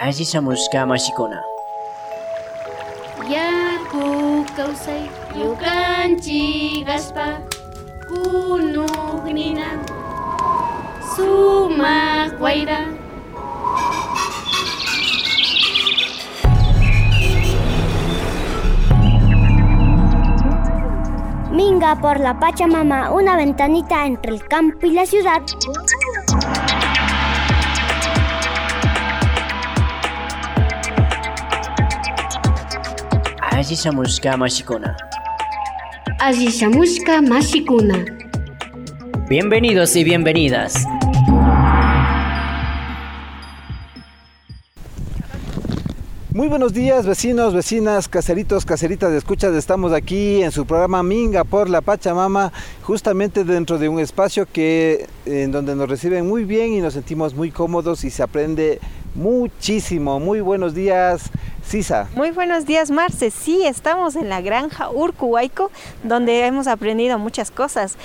Ashisamushka mashikuna. Yaku kawsay yukanchik aspa kunuqnina sumaq wayra Minga por la Pachamama, una ventanita entre el campo y la ciudad. Mashikuna. Mashikuna Bienvenidos y bienvenidas. Muy buenos días vecinos, vecinas, caseritos, caseritas de escuchas. Estamos aquí en su programa Minga por la Pachamama, justamente dentro de un espacio que en donde nos reciben muy bien y nos sentimos muy cómodos y se aprende muchísimo. Muy buenos días, Sisa. Muy buenos días, Marce. Sí, estamos en la granja Urcuhuayco, donde hemos aprendido muchas cosas,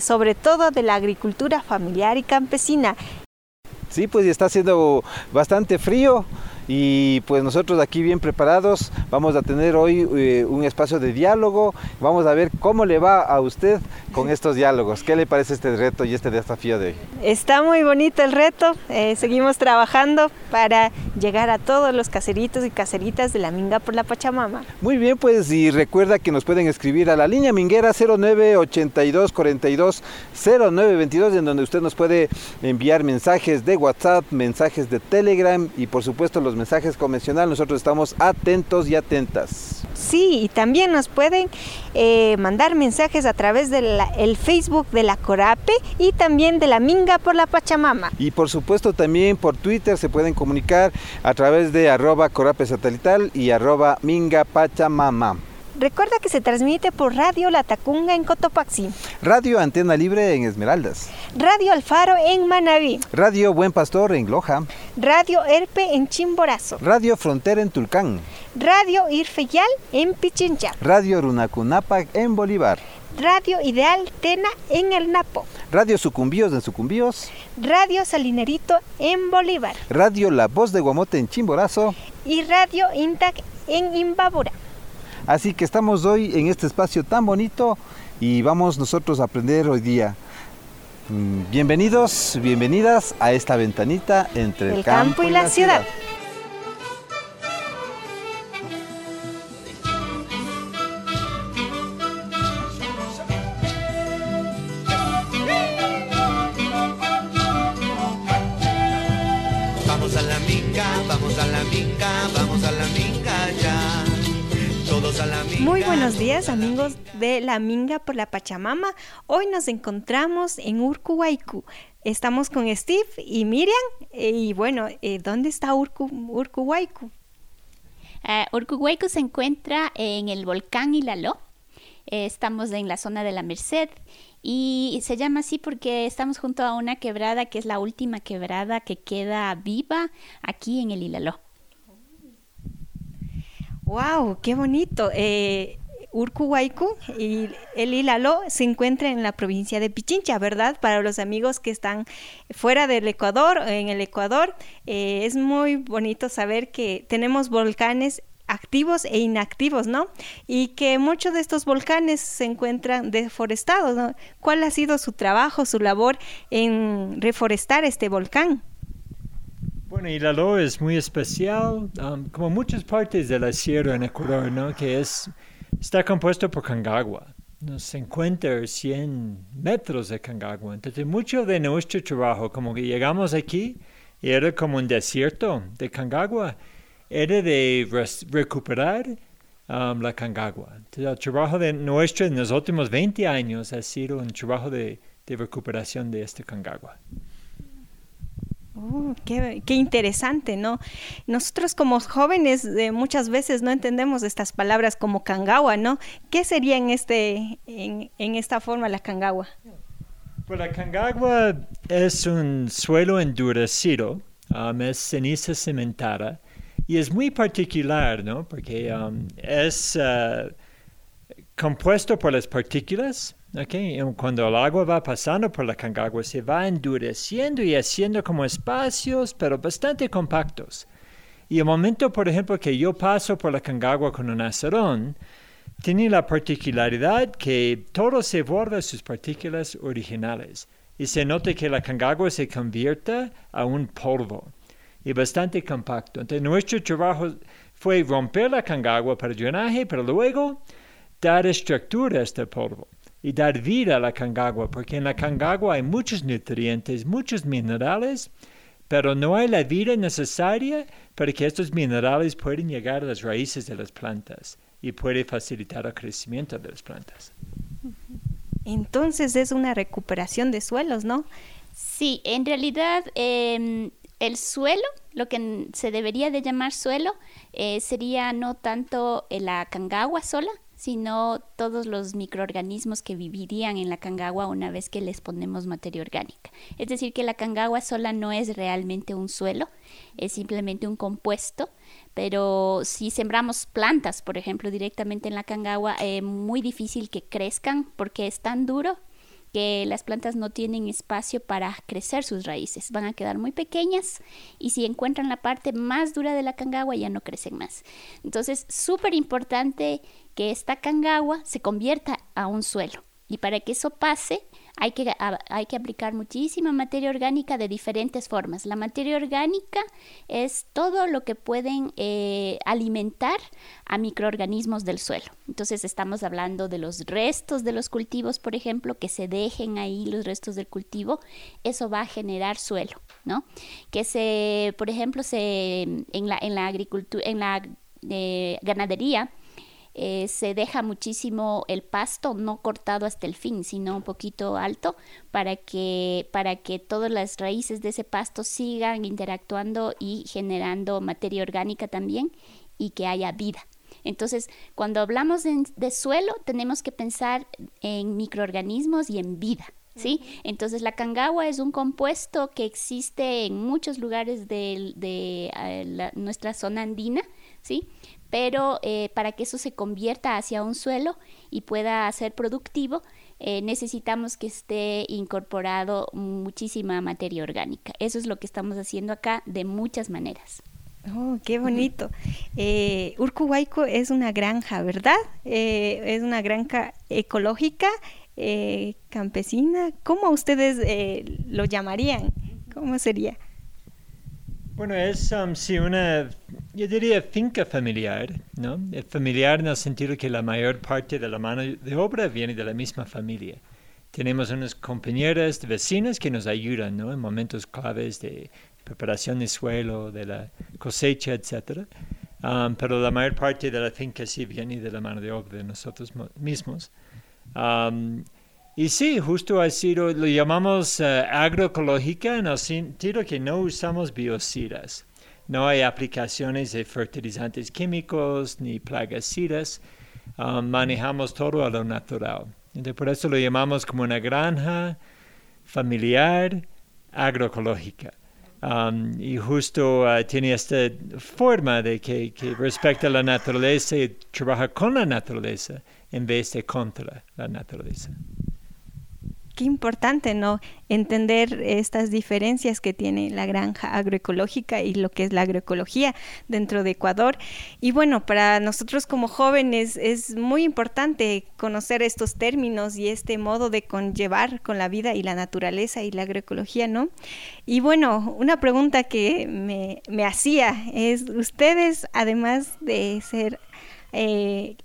sobre todo de la agricultura familiar y campesina. Sí, pues está haciendo bastante frío y pues nosotros aquí bien preparados vamos a tener hoy eh, un espacio de diálogo. Vamos a ver cómo le va a usted con estos diálogos. ¿Qué le parece este reto y este desafío de hoy? Está muy bonito el reto. Eh, seguimos trabajando para llegar a todos los caseritos y caseritas de la Minga por la Pachamama. Muy bien, pues y recuerda que nos pueden escribir a la línea minguera 0982 42 0922 en donde usted nos puede enviar mensajes de WhatsApp, mensajes de Telegram y por supuesto los mensajes convencionales. Nosotros estamos atentos y atentas. Sí, y también nos pueden eh, mandar mensajes a través del el Facebook de la Corape y también de la Minga por la Pachamama. Y por supuesto también por Twitter se pueden comunicar a través de arroba Corape Satelital y arroba Minga Pachamama. Recuerda que se transmite por Radio La Tacunga en Cotopaxi. Radio Antena Libre en Esmeraldas. Radio Alfaro en Manabí. Radio Buen Pastor en Loja. Radio Erpe en Chimborazo. Radio Frontera en Tulcán. Radio Irfeyal en Pichincha. Radio Runacunapac en Bolívar. Radio Ideal Tena en El Napo. Radio Sucumbíos en Sucumbíos. Radio Salinerito en Bolívar. Radio La Voz de Guamote en Chimborazo. Y Radio Intac en Imbabura. Así que estamos hoy en este espacio tan bonito y vamos nosotros a aprender hoy día. Mm, bienvenidos, bienvenidas a esta ventanita entre el, el campo, y la, ciudad. ciudad. Vamos a la minga, vamos a la minga, vamos Muy buenos días amigos de La Minga por la Pachamama. Hoy nos encontramos en Urcuhuaycu. Estamos con Steve y Miriam. Y bueno, eh, ¿dónde está Urcu, Urcuhuaycu? Uh, Urcuhuaycu se encuentra en el volcán Hilaló. Eh, estamos en la zona de la Merced y se llama así porque estamos junto a una quebrada que es la última quebrada que queda viva aquí en el Hilaló. ¡Wow! ¡Qué bonito! Eh, y el Hilaló se encuentra en la provincia de Pichincha, ¿verdad? Para los amigos que están fuera del Ecuador, en el Ecuador, eh, es muy bonito saber que tenemos volcanes activos e inactivos, ¿no? Y que muchos de estos volcanes se encuentran deforestados, ¿no? ¿Cuál ha sido su trabajo, su labor en reforestar este volcán? Bueno, Hilaló es muy especial, um, como muchas partes de la sierra en Ecuador, ¿no? Que es, está compuesto por Cangagua. Nos 50 o 100 metros de Cangagua. Entonces, mucho de nuestro trabajo, como que llegamos aquí, y era como un desierto de Cangagua, era de recuperar um, la Cangagua. Entonces, el trabajo de nuestro en los últimos 20 años ha sido un trabajo de, de recuperación de este Cangagua. Oh, qué, interesante, ¿no? Nosotros como jóvenes eh, muchas veces no entendemos estas palabras como cangagua, ¿no? ¿Qué sería en, este, en, esta forma la cangagua? Pues la cangagua es un suelo endurecido, um, es ceniza cementada y es muy particular, ¿no? Porque um, es uh, compuesto por las partículas Okay. Cuando el agua va pasando por la Cangagua se va endureciendo y haciendo como espacios, pero bastante compactos. Y el momento, por ejemplo, que yo paso por la Cangagua con un acerón, tiene la particularidad que todo se borra sus partículas originales y se nota que la Cangagua se convierte a un polvo y bastante compacto. Entonces, nuestro trabajo fue romper la Cangagua para drenaje, pero luego dar estructura a este polvo y dar vida a la Cangagua, porque en la Cangagua hay muchos nutrientes, muchos minerales, pero no hay la vida necesaria para que estos minerales puedan llegar a las raíces de las plantas y puede facilitar el crecimiento de las plantas. Entonces es una recuperación de suelos, ¿no? Sí, en realidad em, el suelo, lo que se debería de llamar suelo, eh, sería no tanto la cangagua sola, sino todos los microorganismos que vivirían en la cangagua una vez que les ponemos materia orgánica. Es decir, que la cangagua sola no es realmente un suelo, es simplemente un compuesto, pero si sembramos plantas, por ejemplo, directamente en la cangagua, es eh, muy difícil que crezcan porque es tan duro que las plantas no tienen espacio para crecer sus raíces, van a quedar muy pequeñas y si encuentran la parte más dura de la cangagua ya no crecen más. Entonces, súper importante que esta cangagua se convierta a un suelo y para que eso pase hay que, hay que aplicar muchísima materia orgánica de diferentes formas. La materia orgánica es todo lo que pueden eh, alimentar a microorganismos del suelo. Entonces estamos hablando de los restos de los cultivos, por ejemplo, que se dejen ahí los restos del cultivo, eso va a generar suelo, ¿no? Que se, por ejemplo, se, en la, en la agricultura, en la eh, ganadería, eh, se deja muchísimo el pasto no cortado hasta el fin, sino un poquito alto para que, para que todas las raíces de ese pasto sigan interactuando y generando materia orgánica también y que haya vida. Entonces, cuando hablamos de, suelo, tenemos que pensar en microorganismos y en vida. ¿Sí? Entonces la cangagua es un compuesto que existe en muchos lugares de, eh, nuestra zona andina, ¿sí? Pero eh, para que eso se convierta hacia un suelo y pueda ser productivo, eh, necesitamos que esté incorporado muchísima materia orgánica. Eso es lo que estamos haciendo acá de muchas maneras. Oh, qué bonito. Eh, Urcuhuayco es una granja, ¿verdad? Eh, es una granja ecológica, campesina. ¿Cómo ustedes lo llamarían? ¿Cómo sería? Bueno, es um, sí una, yo diría finca familiar, ¿no? El familiar en el sentido que la mayor parte de la mano de obra viene de la misma familia. Tenemos unas compañeras vecinas que nos ayudan, ¿no? En momentos claves de preparación de suelo, de la cosecha, etc. Um, pero la mayor parte de la finca sí viene de la mano de obra de nosotros mismos. Um, y sí, justo así lo, lo llamamos uh, agroecológica en el sentido que no usamos biocidas. No hay aplicaciones de fertilizantes químicos ni plaguicidas. Um, manejamos todo a lo natural. Entonces, por eso lo llamamos como una granja familiar agroecológica. Y justo uh, tiene esta forma de que, que respecta a la naturaleza y trabaja con la naturaleza en vez de contra la naturaleza qué importante, ¿no? Entender estas diferencias que tiene la granja agroecológica y lo que es la agroecología dentro de Ecuador. Y bueno, para nosotros como jóvenes es muy importante conocer estos términos y este modo de conllevar con la vida y la naturaleza y la agroecología, ¿no? Y bueno, una pregunta que me, hacía es, ustedes, además de ser eh,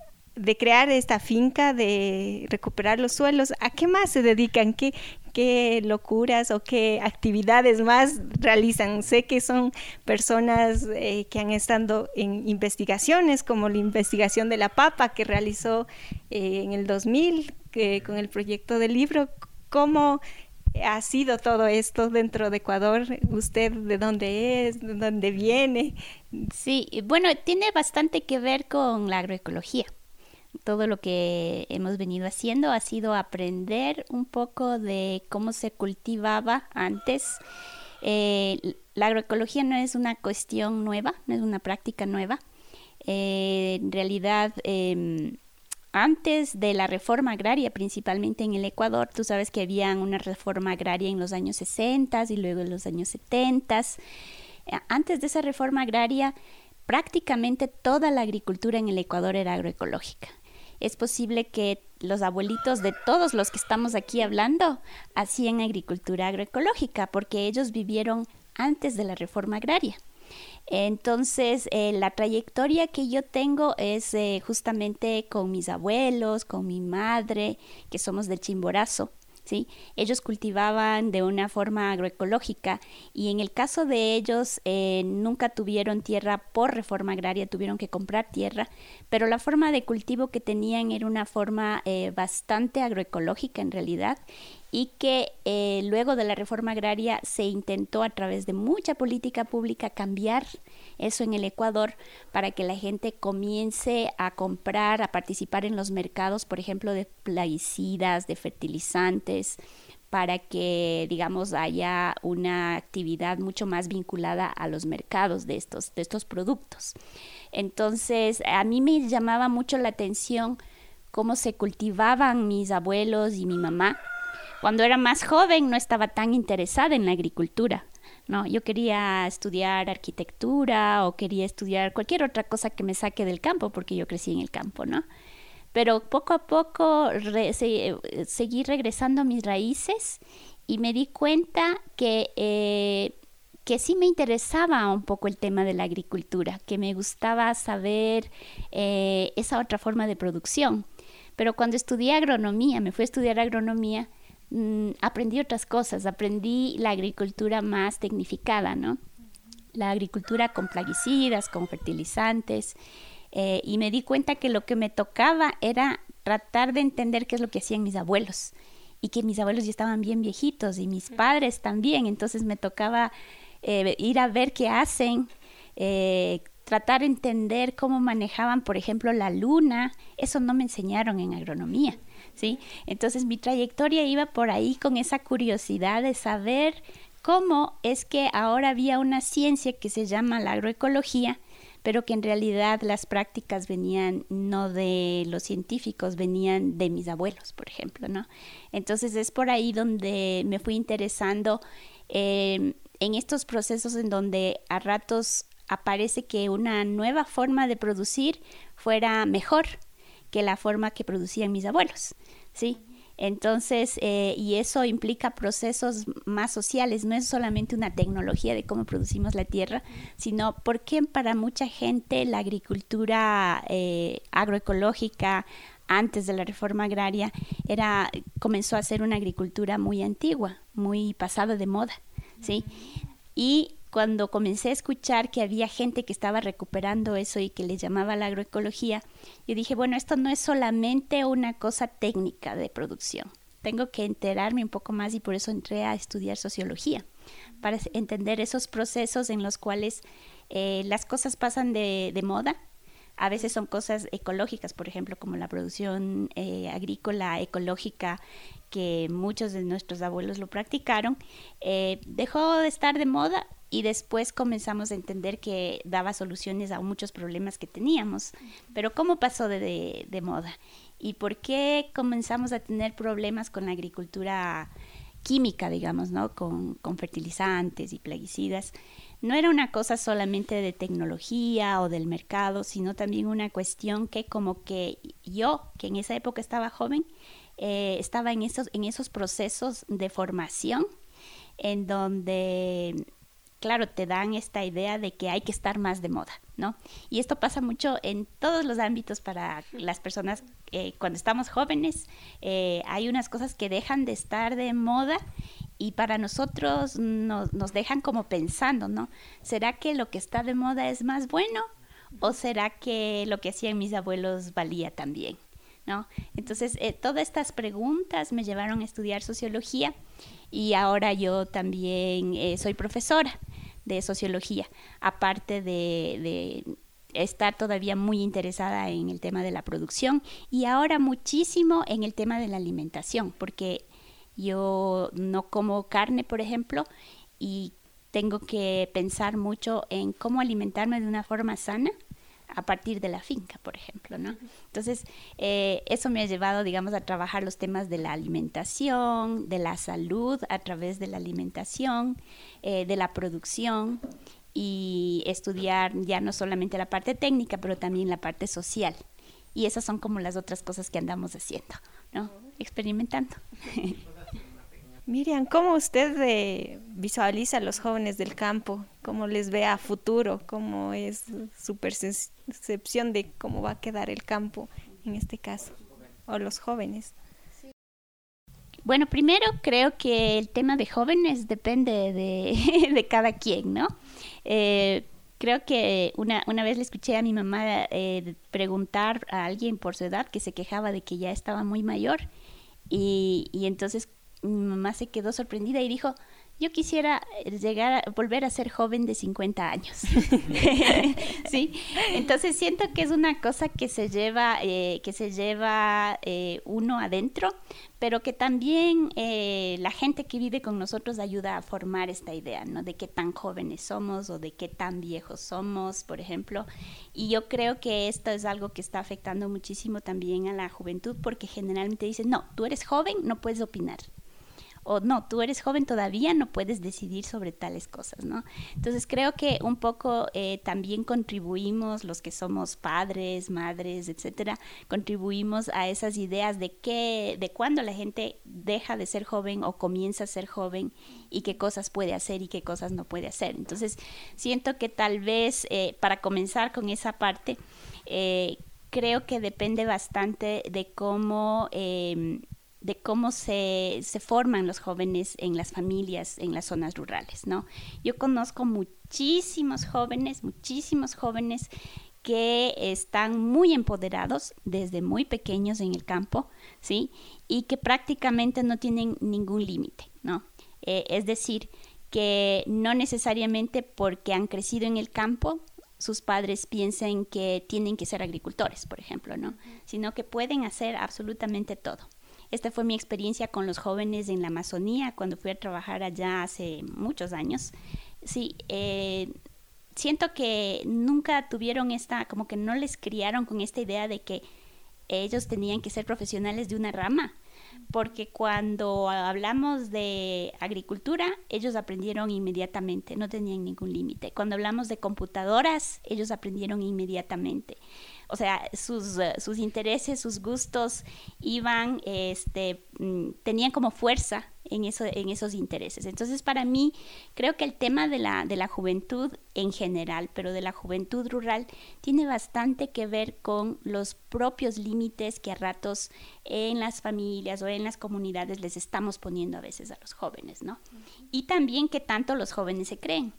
de crear esta finca, de recuperar los suelos, ¿a qué más se dedican? ¿Qué, qué locuras o qué actividades más realizan? Sé que son personas eh, que han estado en investigaciones, como la investigación de la papa que realizó eh, en el 2000 con el proyecto del libro. ¿Cómo ha sido todo esto dentro de Ecuador? ¿Usted de dónde es? ¿De dónde viene? Sí, bueno, tiene bastante que ver con la agroecología todo lo que hemos venido haciendo ha sido aprender un poco de cómo se cultivaba antes. Eh, la agroecología no es una cuestión nueva, no es una práctica nueva. Eh, en realidad, em, antes de la reforma agraria, principalmente en el Ecuador, tú sabes que había una reforma agraria en los años 60 y luego en los años 70 Eh, Antes de esa reforma agraria, prácticamente toda la agricultura en el Ecuador era agroecológica. Es posible que los abuelitos de todos los que estamos aquí hablando hacían agricultura agroecológica porque ellos vivieron antes de la reforma agraria. Entonces, eh, la trayectoria que yo tengo es eh, justamente con mis abuelos, con mi madre, que somos del Chimborazo. Ellos cultivaban de una forma agroecológica y en el caso de ellos eh, nunca tuvieron tierra por reforma agraria, tuvieron que comprar tierra, pero la forma de cultivo que tenían era una forma eh, bastante agroecológica en realidad y que eh, luego de la reforma agraria se intentó a través de mucha política pública cambiar eso en el Ecuador para que la gente comience a comprar, a participar en los mercados, por ejemplo, de plaguicidas, de fertilizantes, para que, digamos, haya una actividad mucho más vinculada a los mercados de estos, de estos productos. Entonces, a mí me llamaba mucho la atención cómo se cultivaban mis abuelos y mi mamá. Cuando era más joven no estaba tan interesada en la agricultura, no, yo quería estudiar arquitectura o quería estudiar cualquier otra cosa que me saque del campo, porque yo crecí en el campo, ¿no? Pero poco a poco se, seguí regresando a mis raíces y me di cuenta que, eh, que sí me interesaba un poco el tema de la agricultura, que me gustaba saber eh, esa otra forma de producción. Pero cuando estudié agronomía, me fui a estudiar agronomía, Mm, aprendí otras cosas, aprendí la agricultura más tecnificada, ¿no? La agricultura con plaguicidas, con fertilizantes, eh, y me di cuenta que lo que me tocaba era tratar de entender qué es lo que hacían mis abuelos, y que mis abuelos ya estaban bien viejitos, y mis padres también, entonces me tocaba eh, ir a ver qué hacen, eh, tratar de entender cómo manejaban, por ejemplo, la luna, eso no me enseñaron en agronomía. ¿Sí? Entonces mi trayectoria iba por ahí con esa curiosidad de saber cómo es que ahora había una ciencia que se llama la agroecología, pero que en realidad las prácticas venían no de los científicos, venían de mis abuelos, por ejemplo, ¿no? Entonces es por ahí donde me fui interesando eh, en estos procesos en donde a ratos aparece que una nueva forma de producir fuera mejor que la forma que producían mis abuelos. ¿sí? Entonces, eh, y eso implica procesos más sociales, no es solamente una tecnología de cómo producimos la tierra, sino porque para mucha gente la agricultura eh, agroecológica antes de la reforma agraria era comenzó a ser una agricultura muy antigua, muy pasada de moda, ¿sí? Y cuando comencé a escuchar que había gente que estaba recuperando eso y que le llamaba la agroecología, yo dije, bueno, esto no es solamente una cosa técnica de producción. Tengo que enterarme un poco más y por eso entré a estudiar sociología, para entender esos procesos en los cuales eh, las cosas pasan de, moda. A veces son cosas ecológicas, por ejemplo, como la producción eh, agrícola ecológica que muchos de nuestros abuelos lo practicaron, eh, dejó de estar de moda y después comenzamos a entender que daba soluciones a muchos problemas que teníamos. Pero ¿cómo pasó de, de, moda? ¿Y por qué comenzamos a tener problemas con la agricultura química, digamos, ¿no? Con, con, fertilizantes y plaguicidas. No era una cosa solamente de tecnología o del mercado, sino también una cuestión que como que yo, que en esa época estaba joven, eh, estaba en esos, en esos procesos de formación en donde claro, te dan esta idea de que hay que estar más de moda, ¿no? Y esto pasa mucho en todos los ámbitos para las personas eh, cuando estamos jóvenes. Eh, hay unas cosas que dejan de estar de moda y para nosotros nos, nos dejan como pensando, ¿no? ¿Será que lo que está de moda es más bueno o será que lo que hacían mis abuelos valía también? Entonces, eh, todas estas preguntas me llevaron a estudiar sociología y ahora yo también soy profesora de sociología, aparte de, estar todavía muy interesada en el tema de la producción y ahora muchísimo en el tema de la alimentación, porque yo no como carne, por ejemplo, y tengo que pensar mucho en cómo alimentarme de una forma sana a partir de la finca, por ejemplo, ¿no? Entonces, eh, eso me ha llevado, digamos, a trabajar los temas de la alimentación, de la salud a través de la alimentación, eh, de la producción y estudiar ya no solamente la parte técnica, pero también la parte social. Y esas son como las otras cosas que andamos haciendo, ¿no? Experimentando. Miriam, ¿cómo usted eh, visualiza a los jóvenes del campo? ¿Cómo les ve a futuro? ¿Cómo es su percepción de cómo va a quedar el campo en este caso? O los jóvenes. Bueno, primero creo que el tema de jóvenes depende de, de cada quien, ¿no? Eh, creo que una, una vez le escuché a mi mamá eh, preguntar a alguien por su edad que se quejaba de que ya estaba muy mayor y, y entonces mi mamá se quedó sorprendida y dijo, yo quisiera eh, llegar a volver a ser joven de 50 años. sí, entonces siento que es una cosa que se lleva, eh, que se lleva eh, uno adentro, pero que también la gente que vive con nosotros ayuda a formar esta idea, ¿no? De qué tan jóvenes somos o de qué tan viejos somos, por ejemplo. Y yo creo que esto es algo que está afectando muchísimo también a la juventud, porque generalmente dicen, no, tú eres joven, no puedes opinar o no, tú eres joven todavía, no puedes decidir sobre tales cosas, ¿no? Entonces creo que un poco eh, también contribuimos, los que somos padres, madres, etcétera, contribuimos a esas ideas de qué, de cuándo la gente deja de ser joven o comienza a ser joven y qué cosas puede hacer y qué cosas no puede hacer. Entonces siento que tal vez eh, para comenzar con esa parte, eh, creo que depende bastante de cómo em, de cómo se, se, forman los jóvenes en las familias en las zonas rurales, ¿no? Yo conozco muchísimos jóvenes, muchísimos jóvenes que están muy empoderados desde muy pequeños en el campo, ¿sí? Y que prácticamente no tienen ningún límite, ¿no? Eh, es decir, que no necesariamente porque han crecido en el campo sus padres piensen que tienen que ser agricultores, por ejemplo, ¿no? Sino que pueden hacer absolutamente todo. Esta fue mi experiencia con los jóvenes en la Amazonía cuando fui a trabajar allá hace muchos años. Sí, eh, siento que nunca tuvieron esta, como que no les criaron con esta idea de que ellos tenían que ser profesionales de una rama, porque cuando hablamos de agricultura, ellos aprendieron inmediatamente, no tenían ningún límite. Cuando hablamos de computadoras, ellos aprendieron inmediatamente o sea, sus, eh, sus intereses, sus gustos iban, este, mm, tenían como fuerza en, eso, en esos intereses. Entonces, para mí, creo que el tema de la, de la juventud en general, pero de la juventud rural, tiene bastante que ver con los propios límites que a ratos en las familias o en las comunidades les estamos poniendo a veces a los jóvenes, ¿no? Y también que tanto los jóvenes se creen.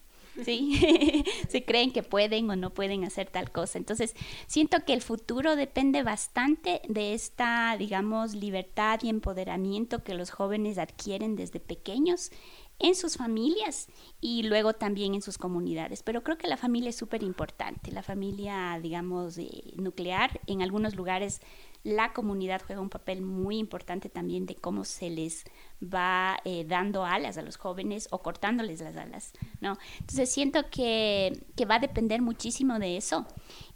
¿Sí? se creen que pueden o no pueden hacer tal cosa. Entonces, siento que el futuro depende bastante de esta, digamos, libertad y empoderamiento que los jóvenes adquieren desde pequeños en sus familias y luego también en sus comunidades. Pero creo que la familia es súper importante. La familia, digamos, eh, nuclear, en algunos lugares la comunidad juega un papel muy importante también de cómo se les va eh, dando alas a los jóvenes o cortándoles las alas, ¿no? Entonces siento que, que va a depender muchísimo de eso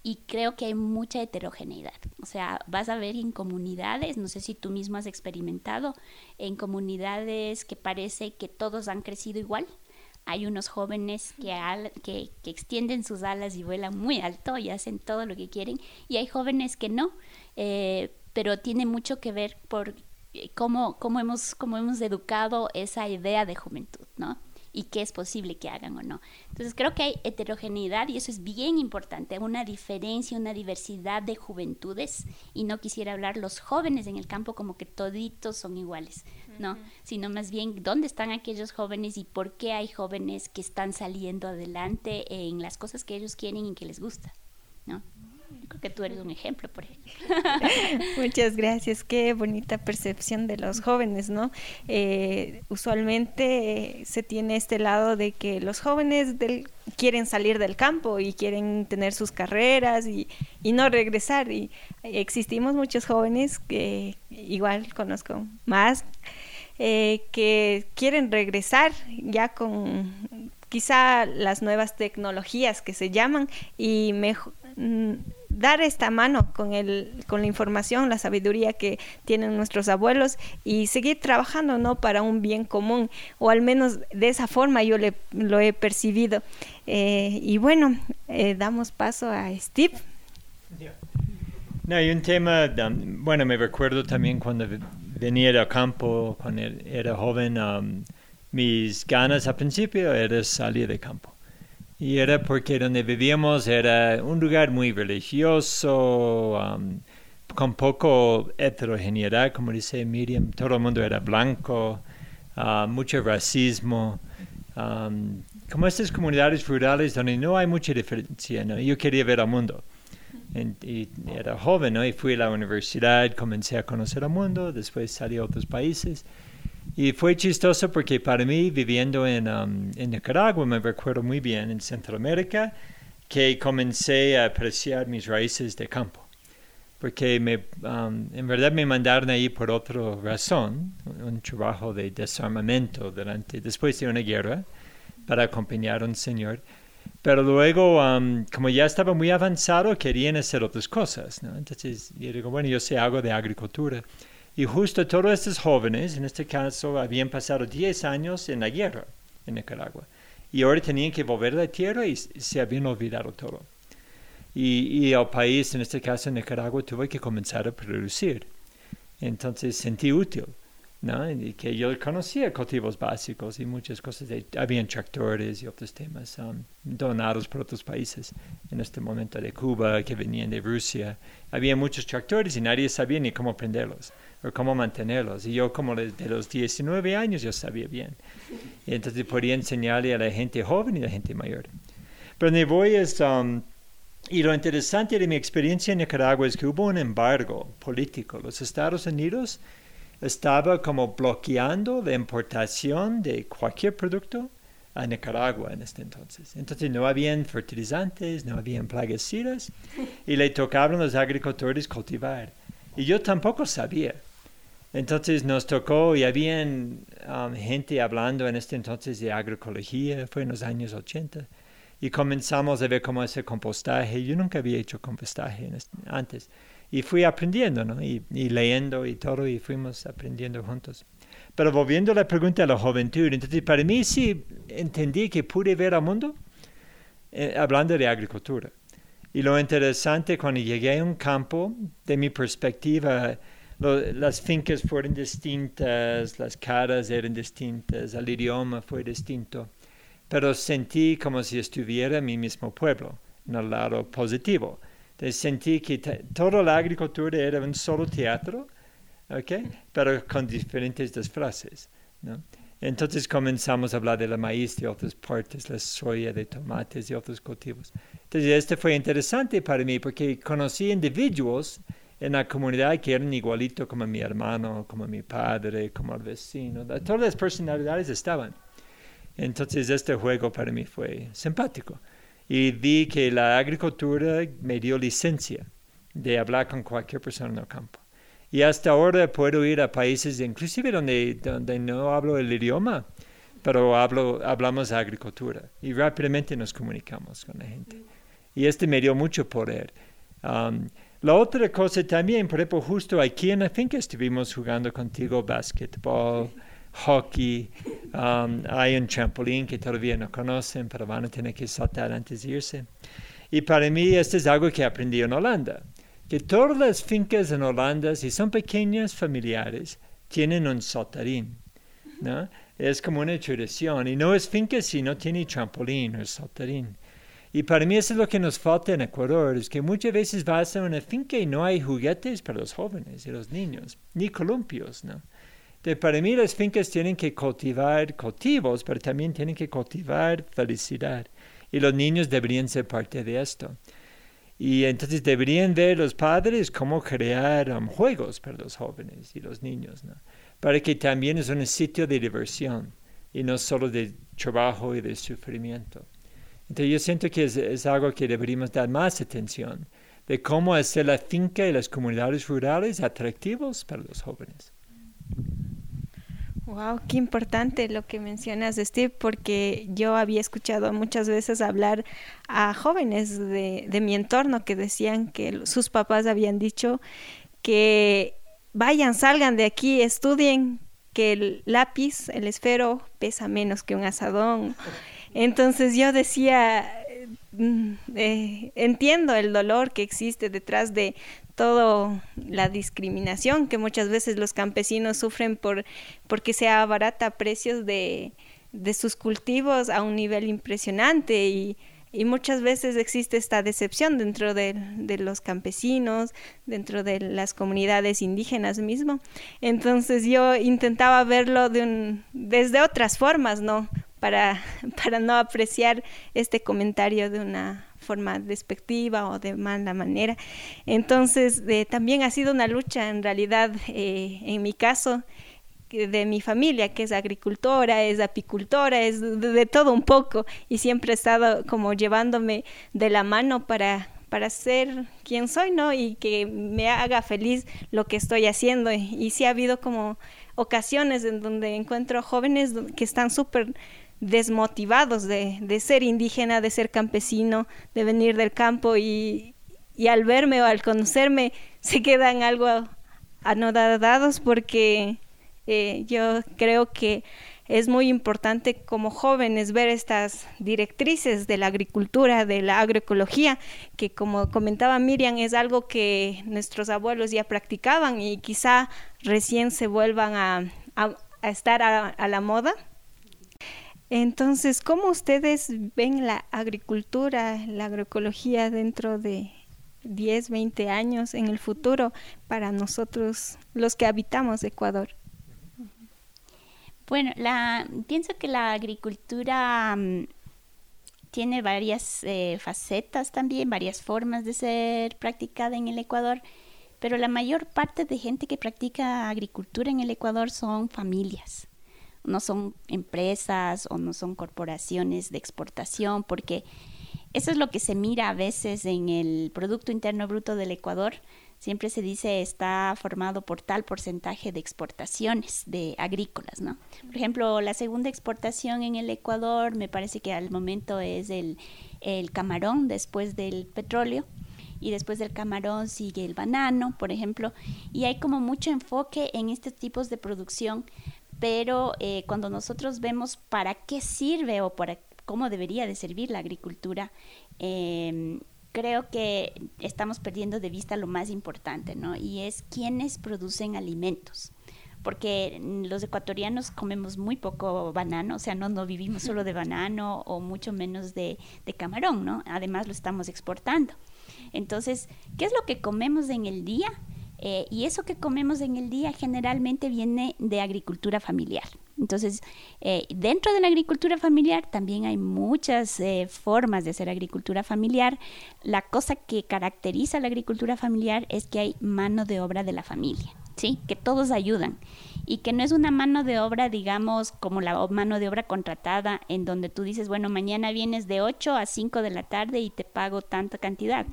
y creo que hay mucha heterogeneidad. O sea, vas a ver en comunidades, no sé si tú mismo has experimentado, en comunidades que parece que todos han crecido igual. Hay unos jóvenes que, que, que extienden sus alas y vuelan muy alto y hacen todo lo que quieren, y hay jóvenes que no, eh, pero tiene mucho que ver por eh, cómo, cómo, hemos, cómo hemos educado esa idea de juventud, ¿no? Y qué es posible que hagan o no. Entonces creo que hay heterogeneidad y eso es bien importante, una diferencia, una diversidad de juventudes y no quisiera hablar los jóvenes en el campo como que toditos son iguales, ¿no? Sino más bien dónde están aquellos jóvenes y por qué hay jóvenes que están saliendo adelante en las cosas que ellos quieren y que les gusta. Creo que tú eres un ejemplo, por ejemplo. Muchas gracias, qué bonita percepción de los jóvenes, ¿no? Eh, usualmente se tiene este lado de que los jóvenes del, quieren salir del campo y quieren tener sus carreras y, y no regresar. Y existimos muchos jóvenes que igual conozco más. Eh, que quieren regresar ya con quizá las nuevas tecnologías que se llaman y mejor, dar esta mano con, el, con la información, la sabiduría que tienen nuestros abuelos y seguir trabajando ¿no? para un bien común, o al menos de esa forma yo le, lo he percibido. Eh, y bueno, eh, damos paso a Steve. No, hay un tema, um, bueno, me recuerdo también cuando venía al campo, cuando era joven, um, mis ganas al principio era salir de campo. Y era porque donde vivíamos era un lugar muy religioso, um, con poco heterogeneidad, como dice Miriam. Todo el mundo era blanco, uh, mucho racismo. Um, como estas comunidades rurales donde no hay mucha diferencia, ¿no? yo quería ver al mundo. y era joven, ¿no? Y fui a la universidad, comencé a conocer el mundo, después salí a otros países. Y fue chistoso porque para mí, viviendo en, um, en Nicaragua, me recuerdo muy bien, en Centroamérica, que comencé a apreciar mis raíces de campo. Porque me, um, en verdad me mandaron ahí por otra razón, un trabajo de desarmamento durante, después de una guerra, para acompañar a un señor. Pero luego, um, como ya estaba muy avanzado, querían hacer otras cosas. ¿no? Entonces yo digo, bueno, yo sé algo de agricultura. Y justo todos estos jóvenes, en este caso, habían pasado 10 años en la guerra en Nicaragua. Y ahora tenían que volver a la tierra y se habían olvidado todo. Y, y el país, en este caso Nicaragua, tuvo que comenzar a producir. Entonces sentí útil. ¿no? Que yo conocía cultivos básicos y muchas cosas. De, habían tractores y otros temas um, donados por otros países. En este momento de Cuba, que venían de Rusia. Había muchos tractores y nadie sabía ni cómo prenderlos o cómo mantenerlos. Y yo como desde los 19 años yo sabía bien. Y entonces podía enseñarle a la gente joven y a la gente mayor. Pero me voy es... Um, y lo interesante de mi experiencia en Nicaragua es que hubo un embargo político. Los Estados Unidos estaba como bloqueando la importación de cualquier producto a Nicaragua en este entonces. Entonces no habían fertilizantes, no habían plaguicidas y le tocaban a los agricultores cultivar. Y yo tampoco sabía. Entonces nos tocó y habían um, gente hablando en este entonces de agroecología, fue en los años 80, y comenzamos a ver cómo hacer compostaje. Yo nunca había hecho compostaje antes. Y fui aprendiendo, ¿no? Y, leyendo y todo, y fuimos aprendiendo juntos. Pero volviendo a la pregunta de la juventud, entonces para mí sí entendí que pude ver al mundo eh, hablando de agricultura. Y lo interesante cuando llegué a un campo, de mi perspectiva, las fincas fueron distintas, las caras eran distintas, el idioma fue distinto, pero sentí como si estuviera en mi mismo pueblo, en el lado positivo. Entonces sentí que toda la agricultura era un solo teatro, ¿okay? pero con diferentes disfraces. ¿no? Entonces comenzamos a hablar de la maíz, de otras partes, la soya, de tomates y otros cultivos. Entonces este fue interesante para mí porque conocí individuos en la comunidad que eran igualitos como mi hermano, como mi padre, como el vecino. Todas las personalidades estaban. Entonces este juego para mí fue simpático. Y vi que la agricultura me dio licencia de hablar con cualquier persona en el campo. Y hasta ahora puedo ir a países, inclusive donde, donde no hablo el idioma, pero hablo, hablamos agricultura y rápidamente nos comunicamos con la gente. Y este me dio mucho poder. Um, la otra cosa también, por ejemplo, justo aquí en la finca estuvimos jugando contigo básquetbol, hockey, um, hay un trampolín que todavía no conocen, pero van a tener que saltar antes de irse. Y para mí esto es algo que aprendí en Holanda, que todas las fincas en Holanda, si son pequeñas, familiares, tienen un saltarín. ¿no? Es como una tradición, y no es finca si no tiene trampolín o saltarín. Y para mí eso es lo que nos falta en Ecuador, es que muchas veces vas a una finca y no hay juguetes para los jóvenes y los niños, ni columpios, ¿no? De, para mí las fincas tienen que cultivar cultivos, pero también tienen que cultivar felicidad. Y los niños deberían ser parte de esto. Y entonces deberían ver los padres cómo crear um, juegos para los jóvenes y los niños, ¿no? Para que también es un sitio de diversión y no solo de trabajo y de sufrimiento. Entonces yo siento que es, algo que deberíamos dar más atención, de cómo hacer la finca y las comunidades rurales atractivos para los jóvenes. Wow, qué importante lo que mencionas, Steve, porque yo había escuchado muchas veces hablar a jóvenes de, de mi entorno que decían que sus papás habían dicho que vayan, salgan de aquí, estudien, que el lápiz, el esfero, pesa menos que un asadón. Entonces yo decía, mm, eh, entiendo el dolor que existe detrás de toda la discriminación que muchas veces los campesinos sufren por porque se abarata precios de, de sus cultivos a un nivel impresionante y, y muchas veces existe esta decepción dentro de, de, los campesinos, dentro de las comunidades indígenas mismo. Entonces yo intentaba verlo de un, desde otras formas, ¿no? Para, no apreciar este comentario de una forma despectiva o de mala manera. Entonces, eh, también ha sido una lucha en realidad, eh, en mi caso, de mi familia, que es agricultora, es apicultora, es de, de, todo un poco, y siempre he estado como llevándome de la mano para, para ser quien soy, ¿no? Y que me haga feliz lo que estoy haciendo. Y, y sí ha habido como ocasiones en donde encuentro jóvenes que están súper desmotivados de, de, ser indígena, de ser campesino, de venir del campo y, y al verme o al conocerme se quedan algo anodados porque eh, yo creo que es muy importante como jóvenes ver estas directrices de la agricultura, de la agroecología, que como comentaba Miriam, es algo que nuestros abuelos ya practicaban y quizá recién se vuelvan a, a, estar a la moda. Entonces, ¿cómo ustedes ven la agricultura, la agroecología dentro de 10, 20 años en el futuro para nosotros los que habitamos Ecuador? Bueno, la, pienso que la agricultura um, tiene varias eh, facetas también, varias formas de ser practicada en el Ecuador, pero la mayor parte de gente que practica agricultura en el Ecuador son familias no son empresas o no son corporaciones de exportación, porque eso es lo que se mira a veces en el Producto Interno Bruto del Ecuador. Siempre se dice está formado por tal porcentaje de exportaciones de agrícolas, ¿no? Por ejemplo, la segunda exportación en el Ecuador me parece que al momento es el, el camarón después del petróleo y después del camarón sigue el banano, por ejemplo, y hay como mucho enfoque en estos tipos de producción pero eh, cuando nosotros vemos para qué sirve o para cómo debería de servir la agricultura, eh, creo que estamos perdiendo de vista lo más importante, ¿no? Y es quiénes producen alimentos. Porque los ecuatorianos comemos muy poco banano, o sea, no, no vivimos solo de banano o mucho menos de, de camarón, ¿no? Además lo estamos exportando. Entonces, ¿qué es lo que comemos en el día? Eh, y eso que comemos en el día generalmente viene de agricultura familiar. Entonces, eh, dentro de la agricultura familiar también hay muchas eh, formas de hacer agricultura familiar. La cosa que caracteriza la agricultura familiar es que hay mano de obra de la familia, ¿sí? Que todos ayudan y que no es una mano de obra, digamos, como la mano de obra contratada en donde tú dices, bueno, mañana vienes de 8 a 5 de la tarde y te pago tanta cantidad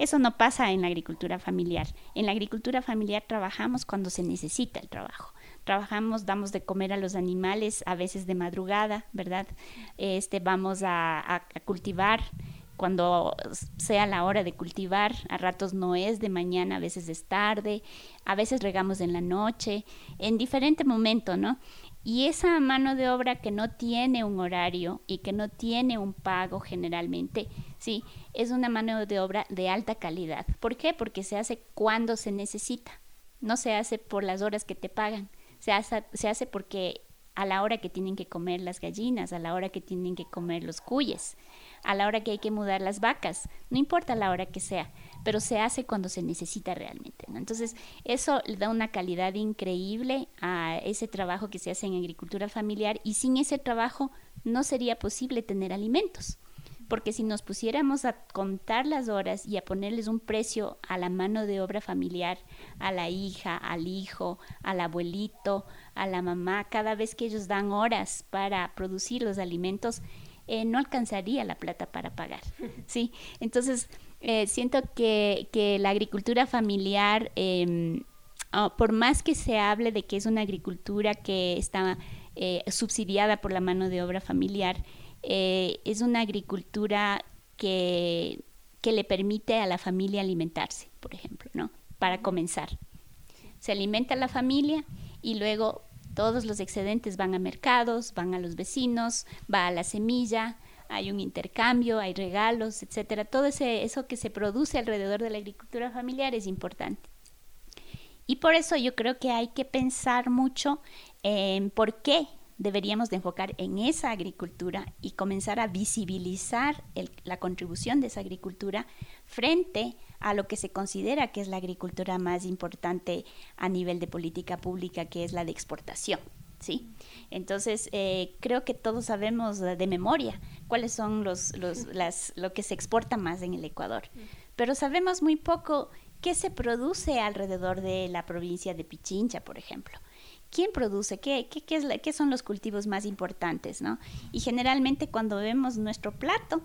eso no pasa en la agricultura familiar. En la agricultura familiar trabajamos cuando se necesita el trabajo. Trabajamos, damos de comer a los animales, a veces de madrugada, ¿verdad? Este, vamos a, a, cultivar cuando sea la hora de cultivar, a ratos no es de mañana, a veces es tarde, a veces regamos en la noche, en diferente momento, ¿no? Y esa mano de obra que no tiene un horario y que no tiene un pago generalmente, sí, es una mano de obra de alta calidad. ¿Por qué? Porque se hace cuando se necesita, no se hace por las horas que te pagan, se hace, se hace porque a la hora que tienen que comer las gallinas, a la hora que tienen que comer los cuyes, a la hora que hay que mudar las vacas, no importa la hora que sea, pero se hace cuando se necesita realmente. ¿no? Entonces, eso le da una calidad increíble a ese trabajo que se hace en agricultura familiar y sin ese trabajo no sería posible tener alimentos. Porque si nos pusiéramos a contar las horas y a ponerles un precio a la mano de obra familiar, a la hija, al hijo, al abuelito, a la mamá, cada vez que ellos dan horas para producir los alimentos, eh, no alcanzaría la plata para pagar. ¿sí? Entonces, eh, siento que, que, la agricultura familiar eh, ah, por más que se hable de que es una agricultura que está eh, subsidiada por la mano de obra familiar, eh, es una agricultura que, que le permite a la familia alimentarse, por ejemplo, ¿no? Para comenzar. Se alimenta la familia y luego todos los excedentes van a mercados, van a los vecinos, va a la semilla, hay un intercambio, hay regalos, etcétera. Todo ese, eso que se produce alrededor de la agricultura familiar es importante. Y por eso yo creo que hay que pensar mucho en por qué deberíamos de enfocar en esa agricultura y comenzar a visibilizar la contribución de esa agricultura frente a lo que se considera que es la agricultura más importante a nivel de política pública, que es la de exportación. ¿Sí? Entonces, eh, creo que todos sabemos de memoria cuáles son los, los, las, lo que se exporta más en el Ecuador, pero sabemos muy poco qué se produce alrededor de la provincia de Pichincha, por ejemplo. ¿Quién produce? ¿Qué, qué, qué, es ¿Qué son los cultivos más importantes? ¿no? Y generalmente cuando vemos nuestro plato,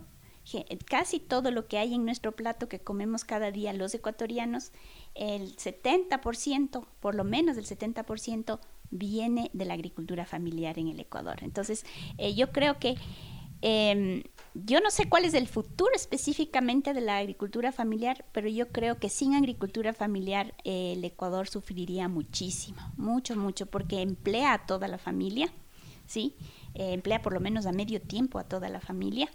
casi todo lo que hay en nuestro plato que comemos cada día los ecuatorianos, el 70%, por lo menos el 70%, viene de la agricultura familiar en el Ecuador. Entonces, eh, yo creo que Em, yo no sé cuál es el futuro específicamente de la agricultura familiar, pero yo creo que sin agricultura familiar eh, el Ecuador sufriría muchísimo, mucho, mucho, porque emplea a toda la familia, ¿sí? Eh, emplea por lo menos a medio tiempo a toda la familia.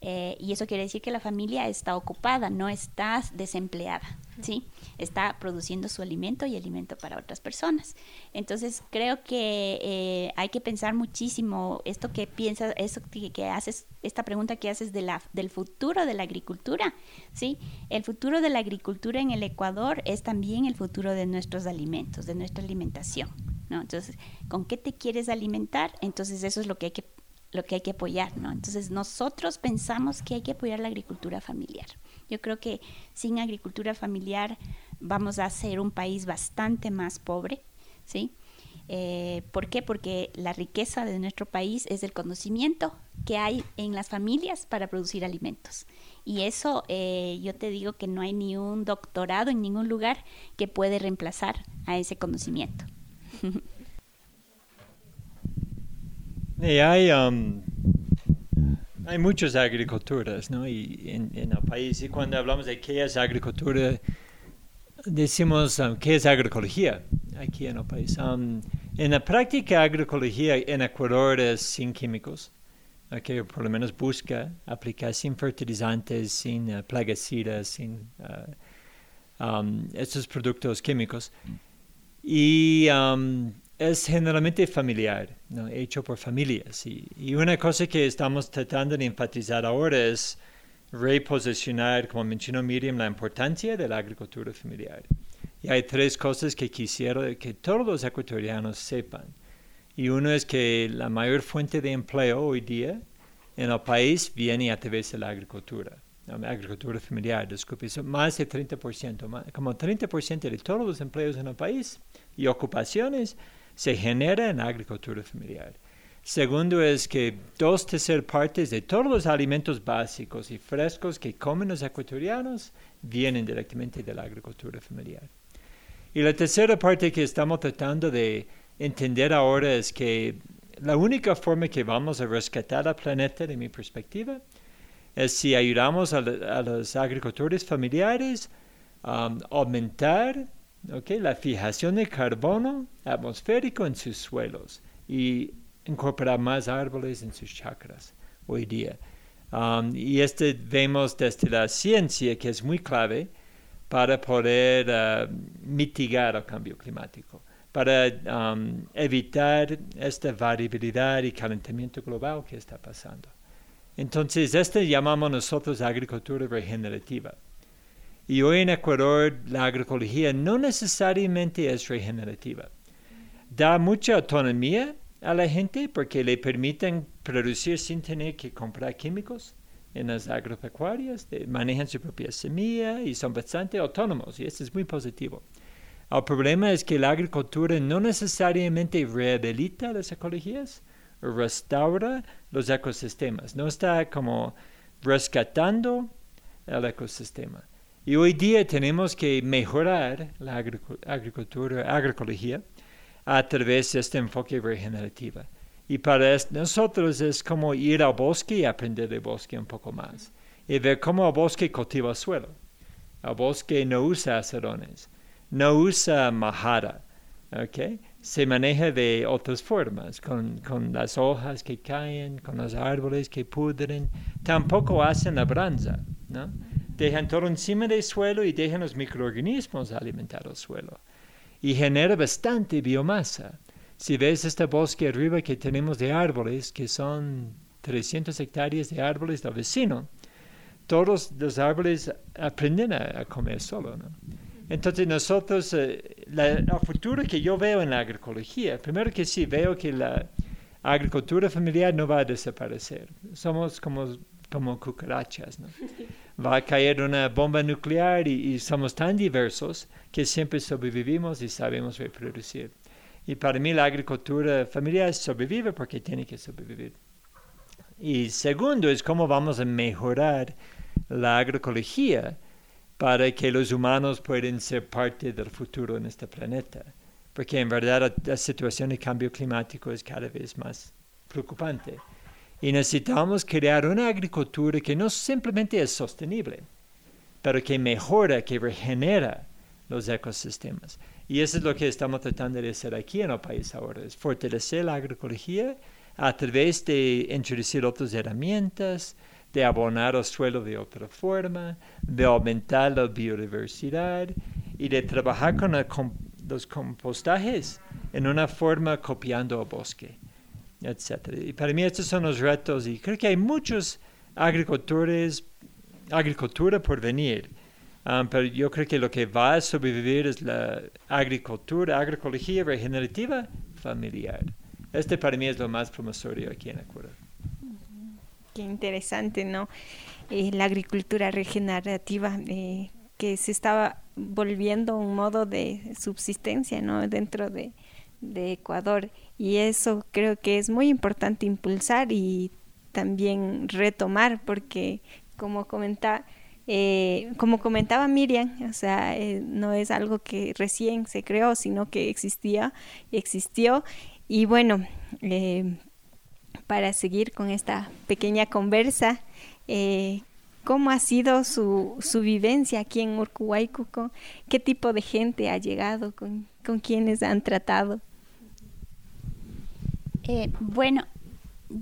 Eh, y eso quiere decir que la familia está ocupada, no está desempleada, ¿sí? Está produciendo su alimento y alimento para otras personas. Entonces, creo que eh, hay que pensar muchísimo esto que piensas, eso que, haces, esta pregunta que haces de la, del futuro de la agricultura, ¿sí? El futuro de la agricultura en el Ecuador es también el futuro de nuestros alimentos, de nuestra alimentación, ¿no? Entonces, ¿con qué te quieres alimentar? Entonces, eso es lo que hay que lo que hay que apoyar, ¿no? Entonces nosotros pensamos que hay que apoyar la agricultura familiar. Yo creo que sin agricultura familiar vamos a ser un país bastante más pobre, ¿sí? Eh, ¿Por qué? Porque la riqueza de nuestro país es el conocimiento que hay en las familias para producir alimentos. Y eso eh, yo te digo que no hay ni un doctorado en ningún lugar que puede reemplazar a ese conocimiento. Y hay, um, hay muchas agriculturas ¿no? y en, el país. Y cuando hablamos de qué es agricultura, decimos um, qué es agroecología aquí en el país. Um, en la práctica, agroecología en Ecuador es sin químicos, que por lo menos busca aplicar sin fertilizantes, sin uh, plaguicidas, sin uh, estos productos químicos. Y es generalmente familiar, ¿no? hecho por familias. Y, una cosa que estamos tratando de enfatizar ahora es reposicionar, como mencionó Miriam, la importancia de la agricultura familiar. Y hay tres cosas que quisiera que todos los ecuatorianos sepan. Y uno es que la mayor fuente de empleo hoy día en el país viene a través de la agricultura. La agricultura familiar, disculpe, más de 30%, como 30% de todos los empleos en el país y ocupaciones se genera en agricultura familiar. Segundo es que dos terceras partes de todos los alimentos básicos y frescos que comen los ecuatorianos vienen directamente de la agricultura familiar. Y la tercera parte que estamos tratando de entender ahora es que la única forma que vamos a rescatar al planeta, de mi perspectiva, es si ayudamos a, los agricultores familiares a um, aumentar okay, la fijación de carbono atmosférico en sus suelos y incorporar más árboles en sus chakras hoy día. Um, y este vemos desde la ciencia que es muy clave para poder uh, mitigar el cambio climático, para um, evitar esta variabilidad y calentamiento global que está pasando. Entonces, este llamamos nosotros agricultura regenerativa. Y hoy en Ecuador la agroecología no necesariamente es regenerativa. Da mucha autonomía a la gente porque le permiten producir sin tener que comprar químicos en las agropecuarias, manejan su propia semilla y son bastante autónomos y esto es muy positivo. El problema es que la agricultura no necesariamente rehabilita las ecologías restaura los ecosistemas, no está como rescatando el ecosistema. Y hoy día tenemos que mejorar la agricu- agricultura, agroecología a través de este enfoque regenerativo. Y para nosotros es como ir al bosque y aprender del bosque un poco más. Y ver cómo el bosque cultiva el suelo. El bosque no usa acerones, no usa majara, ¿ok? Se maneja de otras formas, con, con las hojas que caen, con los árboles que pudren. Tampoco hacen labranza, ¿no? Dejan todo encima del suelo y dejan los microorganismos alimentar el suelo. Y genera bastante biomasa. Si ves este bosque arriba que tenemos de árboles, que son 300 hectáreas de árboles del vecino, todos los árboles aprenden a, comer solo, ¿no? Entonces nosotros, eh, la, el futuro que yo veo en la agroecología, primero que sí, veo que la agricultura familiar no va a desaparecer. Somos como, como cucarachas, ¿no? Va a caer una bomba nuclear y, somos tan diversos que siempre sobrevivimos y sabemos reproducir. Y para mí la agricultura familiar sobrevive porque tiene que sobrevivir. Y segundo es cómo vamos a mejorar la agroecología para que los humanos puedan ser parte del futuro en este planeta. Porque en verdad la, la situación de cambio climático es cada vez más preocupante. Y necesitamos crear una agricultura que no simplemente es sostenible, pero que mejora, que regenera los ecosistemas. Y eso es lo que estamos tratando de hacer aquí en el país ahora, es fortalecer la agroecología a través de introducir otras herramientas, de abonar el suelo de otra forma, de aumentar la biodiversidad y de trabajar con los compostajes en una forma copiando el bosque, etc. Y para mí estos son los retos y creo que hay muchos agricultores, agricultura por venir. Um, pero yo creo que lo que va a sobrevivir es la agricultura, agroecología regenerativa familiar. Este para mí es lo más promisorio aquí en Ecuador. Qué interesante, ¿no? Eh, la agricultura regenerativa eh, que se estaba volviendo un modo de subsistencia, ¿no? Dentro de, de Ecuador. Y eso creo que es muy importante impulsar y también retomar, porque como comentaba, eh, como comentaba Miriam, o sea, eh, no es algo que recién se creó, sino que existía, existió. Y bueno, eh, para seguir con esta pequeña conversa, eh, ¿cómo ha sido su, su vivencia aquí en Urcuhuaycu? ¿Con ¿Qué tipo de gente ha llegado? ¿Con, con quiénes han tratado? Eh, bueno,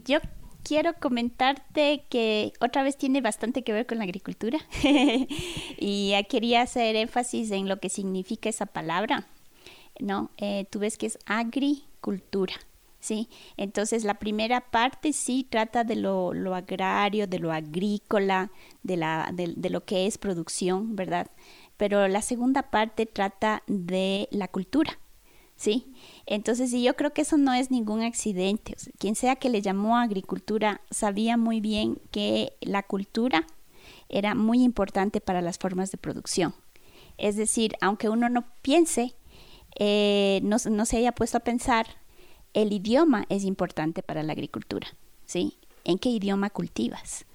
yo quiero comentarte que otra vez tiene bastante que ver con la agricultura y quería hacer énfasis en lo que significa esa palabra, ¿no? Eh, tú ves que es agricultura. ¿sí? Entonces la primera parte sí trata de lo, agrario, de lo agrícola, de, la, de, lo que es producción, ¿verdad? Pero la segunda parte trata de la cultura, ¿sí? Entonces, y yo creo que eso no es ningún accidente. Quien sea que le llamó agricultura sabía muy bien que la cultura era muy importante para las formas de producción. Es decir, aunque uno no piense, eh, no, no se haya puesto a pensar, el idioma es importante para la agricultura, ¿sí? ¿En qué idioma cultivas?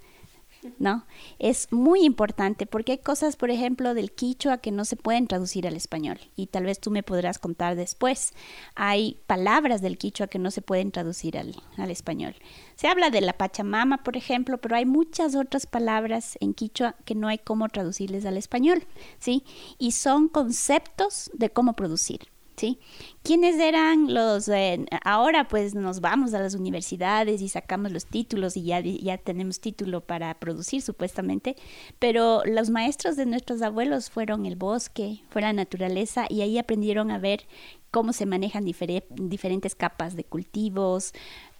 ¿No? Es muy importante porque hay cosas, por ejemplo, del quichua que no se pueden traducir al español y tal vez tú me podrás contar después. Hay palabras del quichua que no se pueden traducir al, al español. Se habla de la pachamama, por ejemplo, pero hay muchas otras palabras en quichua que no hay cómo traducirles al español, ¿sí? Y son conceptos de cómo producir. ¿Sí? ¿Quiénes eran los, eh, ahora pues nos vamos a las universidades y sacamos los títulos y ya, ya tenemos título para producir supuestamente, pero los maestros de nuestros abuelos fueron el bosque, fue la naturaleza y ahí aprendieron a ver cómo se manejan difer diferentes capas de cultivos,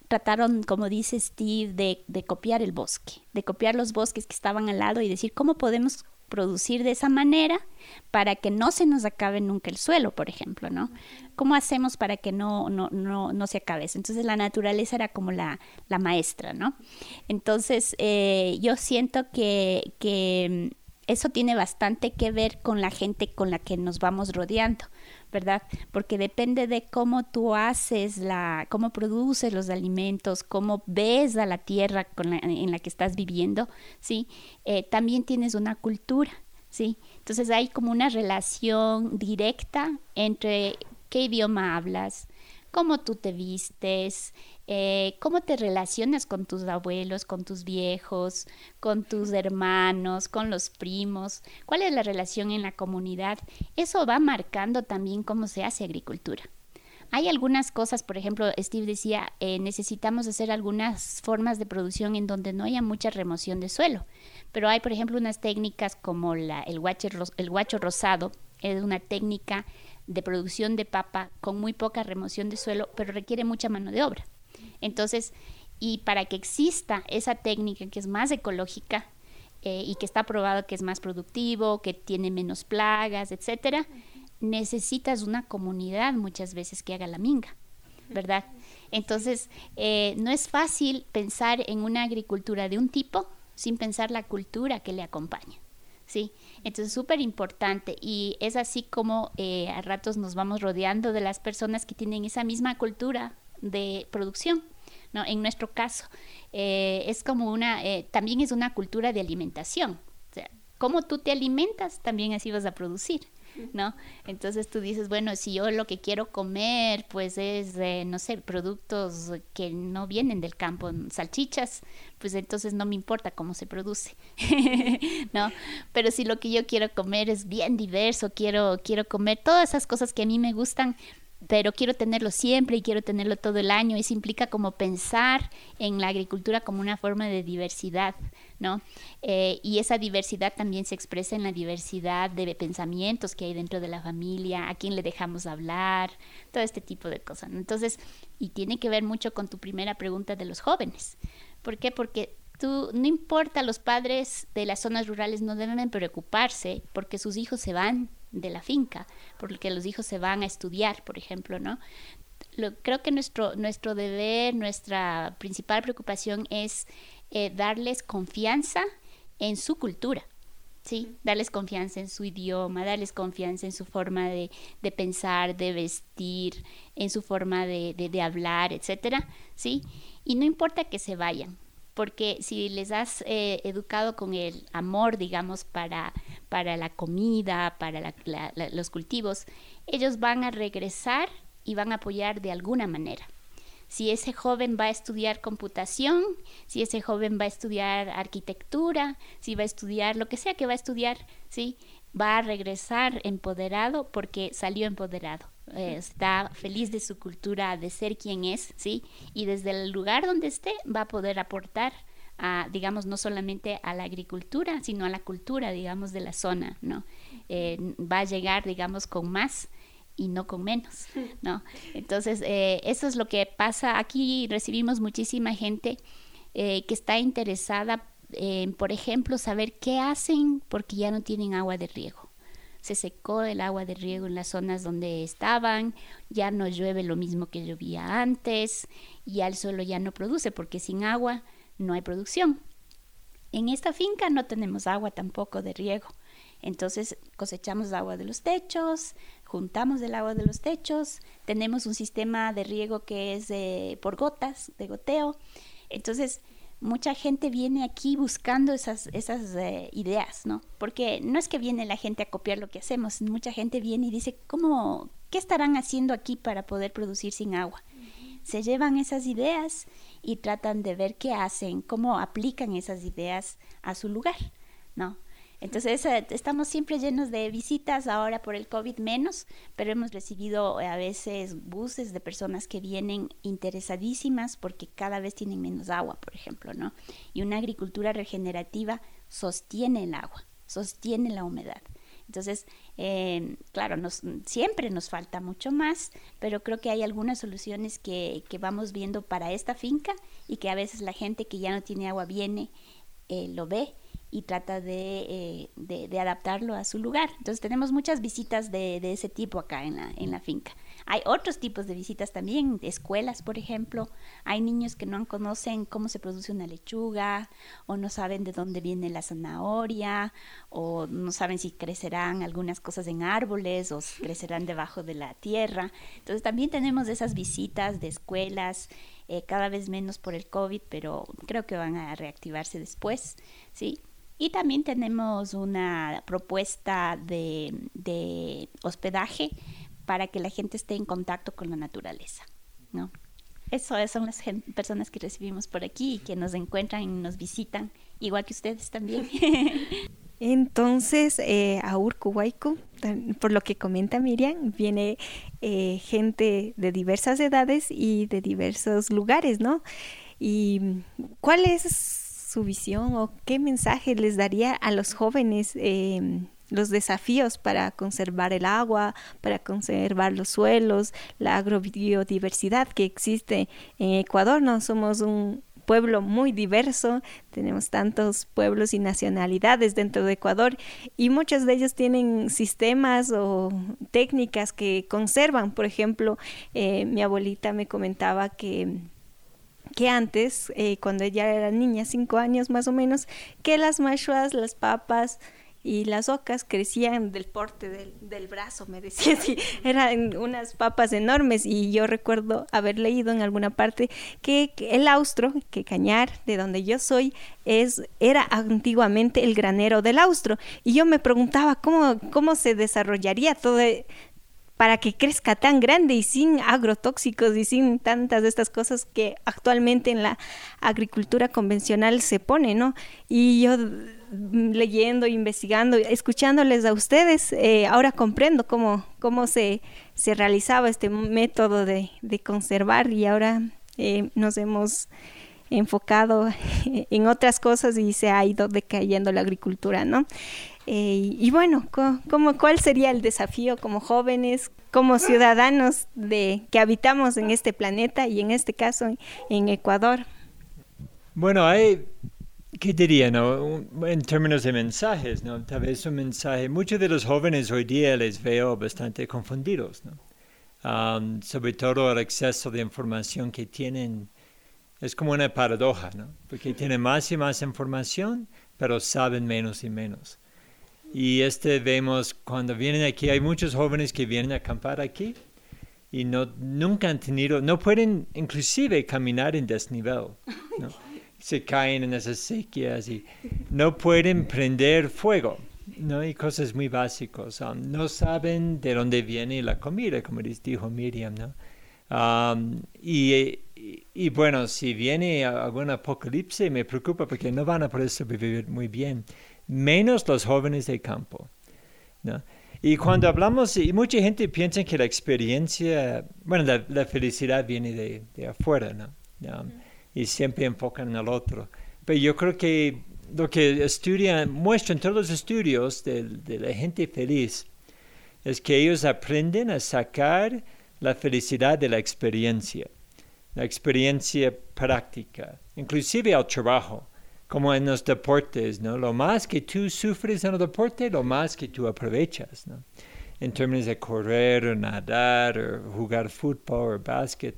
trataron, como dice Steve, de, de copiar el bosque, de copiar los bosques que estaban al lado y decir cómo podemos producir de esa manera para que no se nos acabe nunca el suelo, por ejemplo, ¿no? ¿Cómo hacemos para que no, no, no, no se acabe eso? Entonces la naturaleza era como la, la maestra, ¿no? Entonces eh, yo siento que, que eso tiene bastante que ver con la gente con la que nos vamos rodeando, ¿verdad? Porque depende de cómo tú haces la, cómo produces los alimentos, cómo ves a la tierra con la, en la que estás viviendo, ¿sí? Eh, también tienes una cultura, ¿sí? Entonces hay como una relación directa entre qué idioma hablas, cómo tú te vistes, eh, cómo te relacionas con tus abuelos, con tus viejos, con tus hermanos, con los primos, cuál es la relación en la comunidad. Eso va marcando también cómo se hace agricultura. Hay algunas cosas, por ejemplo, Steve decía, eh, necesitamos hacer algunas formas de producción en donde no haya mucha remoción de suelo, pero hay, por ejemplo, unas técnicas como el, el guacho rosado, es una técnica de producción de papa con muy poca remoción de suelo, pero requiere mucha mano de obra. Entonces, y para que exista esa técnica que es más ecológica eh, y que está probado que es más productivo, que tiene menos plagas, etcétera, necesitas una comunidad muchas veces que haga la minga, ¿verdad? Entonces, eh, no es fácil pensar en una agricultura de un tipo sin pensar la cultura que le acompaña. ¿sí? Entonces, súper importante y es así como eh, a ratos nos vamos rodeando de las personas que tienen esa misma cultura de producción, ¿no? En nuestro caso, eh, es como una, eh, también es una cultura de alimentación. O sea, cómo tú te alimentas, también así vas a producir. ¿No? Entonces tú dices, bueno, si yo lo que quiero comer, pues es, no sé, productos que no vienen del campo, salchichas, pues entonces no me importa cómo se produce, ¿no? Pero si lo que yo quiero comer es bien diverso, quiero, quiero comer todas esas cosas que a mí me gustan, pero quiero tenerlo siempre y quiero tenerlo todo el año. Eso implica como pensar en la agricultura como una forma de diversidad, ¿no? Eh, y esa diversidad también se expresa en la diversidad de pensamientos que hay dentro de la familia, a quién le dejamos hablar, todo este tipo de cosas. Entonces, y tiene que ver mucho con tu primera pregunta de los jóvenes. ¿Por qué? Porque tú, no importa, los padres de las zonas rurales no deben preocuparse porque sus hijos se van de la finca, porque los hijos se van a estudiar, por ejemplo, ¿no? Lo, creo que nuestro, nuestro deber, nuestra principal preocupación es eh, darles confianza en su cultura, ¿sí? Darles confianza en su idioma, darles confianza en su forma de, de pensar, de vestir, en su forma de, de, de, hablar, etcétera, ¿sí? Y no importa que se vayan, porque si les has eh, educado con el amor, digamos, para, para la comida, para los cultivos, ellos van a regresar y van a apoyar de alguna manera. Si ese joven va a estudiar computación, si ese joven va a estudiar arquitectura, si va a estudiar lo que sea que va a estudiar, ¿sí? va a regresar empoderado porque salió empoderado. Eh, está feliz de su cultura, de ser quien es, ¿sí? Y desde el lugar donde esté va a poder aportar a, digamos, no solamente a la agricultura, sino a la cultura, digamos, de la zona, ¿no? Eh, va a llegar, digamos, con más y no con menos, ¿no? Entonces, eh, eso es lo que pasa. Aquí recibimos muchísima gente que está interesada en, por ejemplo, saber qué hacen porque ya no tienen agua de riego se secó el agua de riego en las zonas donde estaban, ya no llueve lo mismo que llovía antes, y el suelo ya no produce, porque sin agua no hay producción. En esta finca no tenemos agua tampoco de riego. Entonces cosechamos agua de los techos, juntamos el agua de los techos, tenemos un sistema de riego que es por gotas, de goteo. Entonces mucha gente viene aquí buscando esas, esas eh, ideas, ¿no? Porque no es que viene la gente a copiar lo que hacemos, mucha gente viene y dice, ¿cómo, qué estarán haciendo aquí para poder producir sin agua? Se llevan esas ideas y tratan de ver qué hacen, cómo aplican esas ideas a su lugar, ¿no? Entonces eh, estamos siempre llenos de visitas, ahora por el COVID menos, pero hemos recibido eh, a veces buses de personas que vienen interesadísimas porque cada vez tienen menos agua, por ejemplo, ¿no? Y una agricultura regenerativa sostiene el agua, sostiene la humedad. Entonces, eh, claro, nos, siempre nos falta mucho más, pero creo que hay algunas soluciones que, que, vamos viendo para esta finca y que a veces la gente que ya no tiene agua viene, lo ve y trata eh, de, de, adaptarlo a su lugar. Entonces tenemos muchas visitas de, de, ese tipo acá en la, en la finca. Hay otros tipos de visitas también, de escuelas, por ejemplo. Hay niños que no conocen cómo se produce una lechuga, o no saben de dónde viene la zanahoria, o no saben si crecerán algunas cosas en árboles o crecerán debajo de la tierra. Entonces también tenemos esas visitas de escuelas, eh, cada vez menos por el COVID, pero creo que van a reactivarse después, ¿sí? Y también tenemos una propuesta de, de hospedaje para que la gente esté en contacto con la naturaleza, ¿no? Eso son las personas que recibimos por aquí y que nos encuentran y nos visitan, igual que ustedes también. Entonces, eh, a Urcuhuayco, por lo que comenta Miriam, viene eh, gente de diversas edades y de diversos lugares, ¿no? ¿Y cuál es su visión o qué mensaje les daría a los jóvenes eh, los desafíos para conservar el agua, para conservar los suelos, la agrobiodiversidad que existe en Ecuador? No somos un pueblo muy diverso, tenemos tantos pueblos y nacionalidades dentro de Ecuador y muchos de ellos tienen sistemas o técnicas que conservan. Por ejemplo, eh, mi abuelita me comentaba que que antes, eh, cuando ella era niña, cinco años más o menos, que las machuas, las papas y las ocas crecían del porte del, del brazo, me decía así, eran unas papas enormes. Y yo recuerdo haber leído en alguna parte que, que el austro, que Cañar, de donde yo soy, es, era antiguamente el granero del austro. Y yo me preguntaba cómo, cómo se desarrollaría todo, para que crezca tan grande y sin agrotóxicos y sin tantas de estas cosas que actualmente en la agricultura convencional se pone, ¿no? Y yo mm, leyendo, investigando, escuchándoles a ustedes, eh, ahora comprendo cómo, cómo se, se realizaba este método de, de conservar y ahora eh, nos hemos enfocado en otras cosas y se ha ido decayendo la agricultura, ¿no? Eh, y bueno, ¿cómo, ¿cuál sería el desafío como jóvenes, como ciudadanos de que habitamos en este planeta y en este caso en Ecuador? Bueno, hay, ¿qué diría, no? En términos de mensajes, ¿no? Tal vez un mensaje. Muchos de los jóvenes hoy día les veo bastante confundidos, ¿no? Am, sobre todo el exceso de información que tienen. Es como una paradoja, ¿no? Porque tienen más y más información, pero saben menos y menos. Y este vemos cuando vienen aquí, hay muchos jóvenes que vienen a acampar aquí y no, nunca han tenido, no pueden inclusive caminar en desnivel. ¿no? Se caen en esas sequías y no pueden prender fuego. ¿no? Y cosas muy básicas. um, no saben de dónde viene la comida, como les dijo Miriam. ¿no? Um, y, y- y bueno, si viene algún apocalipsis me preocupa porque no van a poder sobrevivir muy bien, menos los jóvenes de campo. ¿no? Y cuando hablamos, y mucha gente piensa que la experiencia, bueno, la, felicidad viene de, afuera, ¿no? Y siempre enfocan en el otro. Pero yo creo que lo que estudian, muestran todos los estudios de, de la gente feliz, es que ellos aprenden a sacar la felicidad de la experiencia, la experiencia práctica, inclusive al trabajo, como en los deportes, ¿no? Lo más que tú sufres en el deporte, lo más que tú aprovechas, ¿no? En términos de correr o nadar o jugar fútbol o básquet.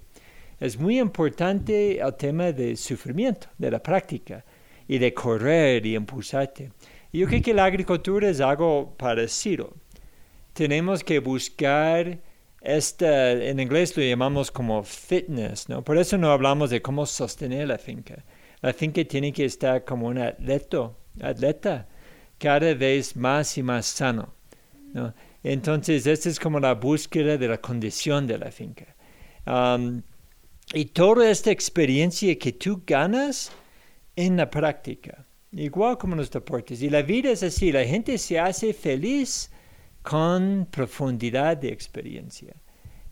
Es muy importante el tema del sufrimiento, de la práctica y de correr y impulsarte. Yo creo que la agricultura es algo parecido. Tenemos que buscar esta, en inglés lo llamamos como fitness, ¿no? Por eso no hablamos de cómo sostener la finca. La finca tiene que estar como un atleta, atleta cada vez más y más sano, ¿no? Entonces, esta es como la búsqueda de la condición de la finca. Um, y toda esta experiencia que tú ganas en la práctica, igual como los deportes. Y la vida es así, la gente se hace feliz con profundidad de experiencia.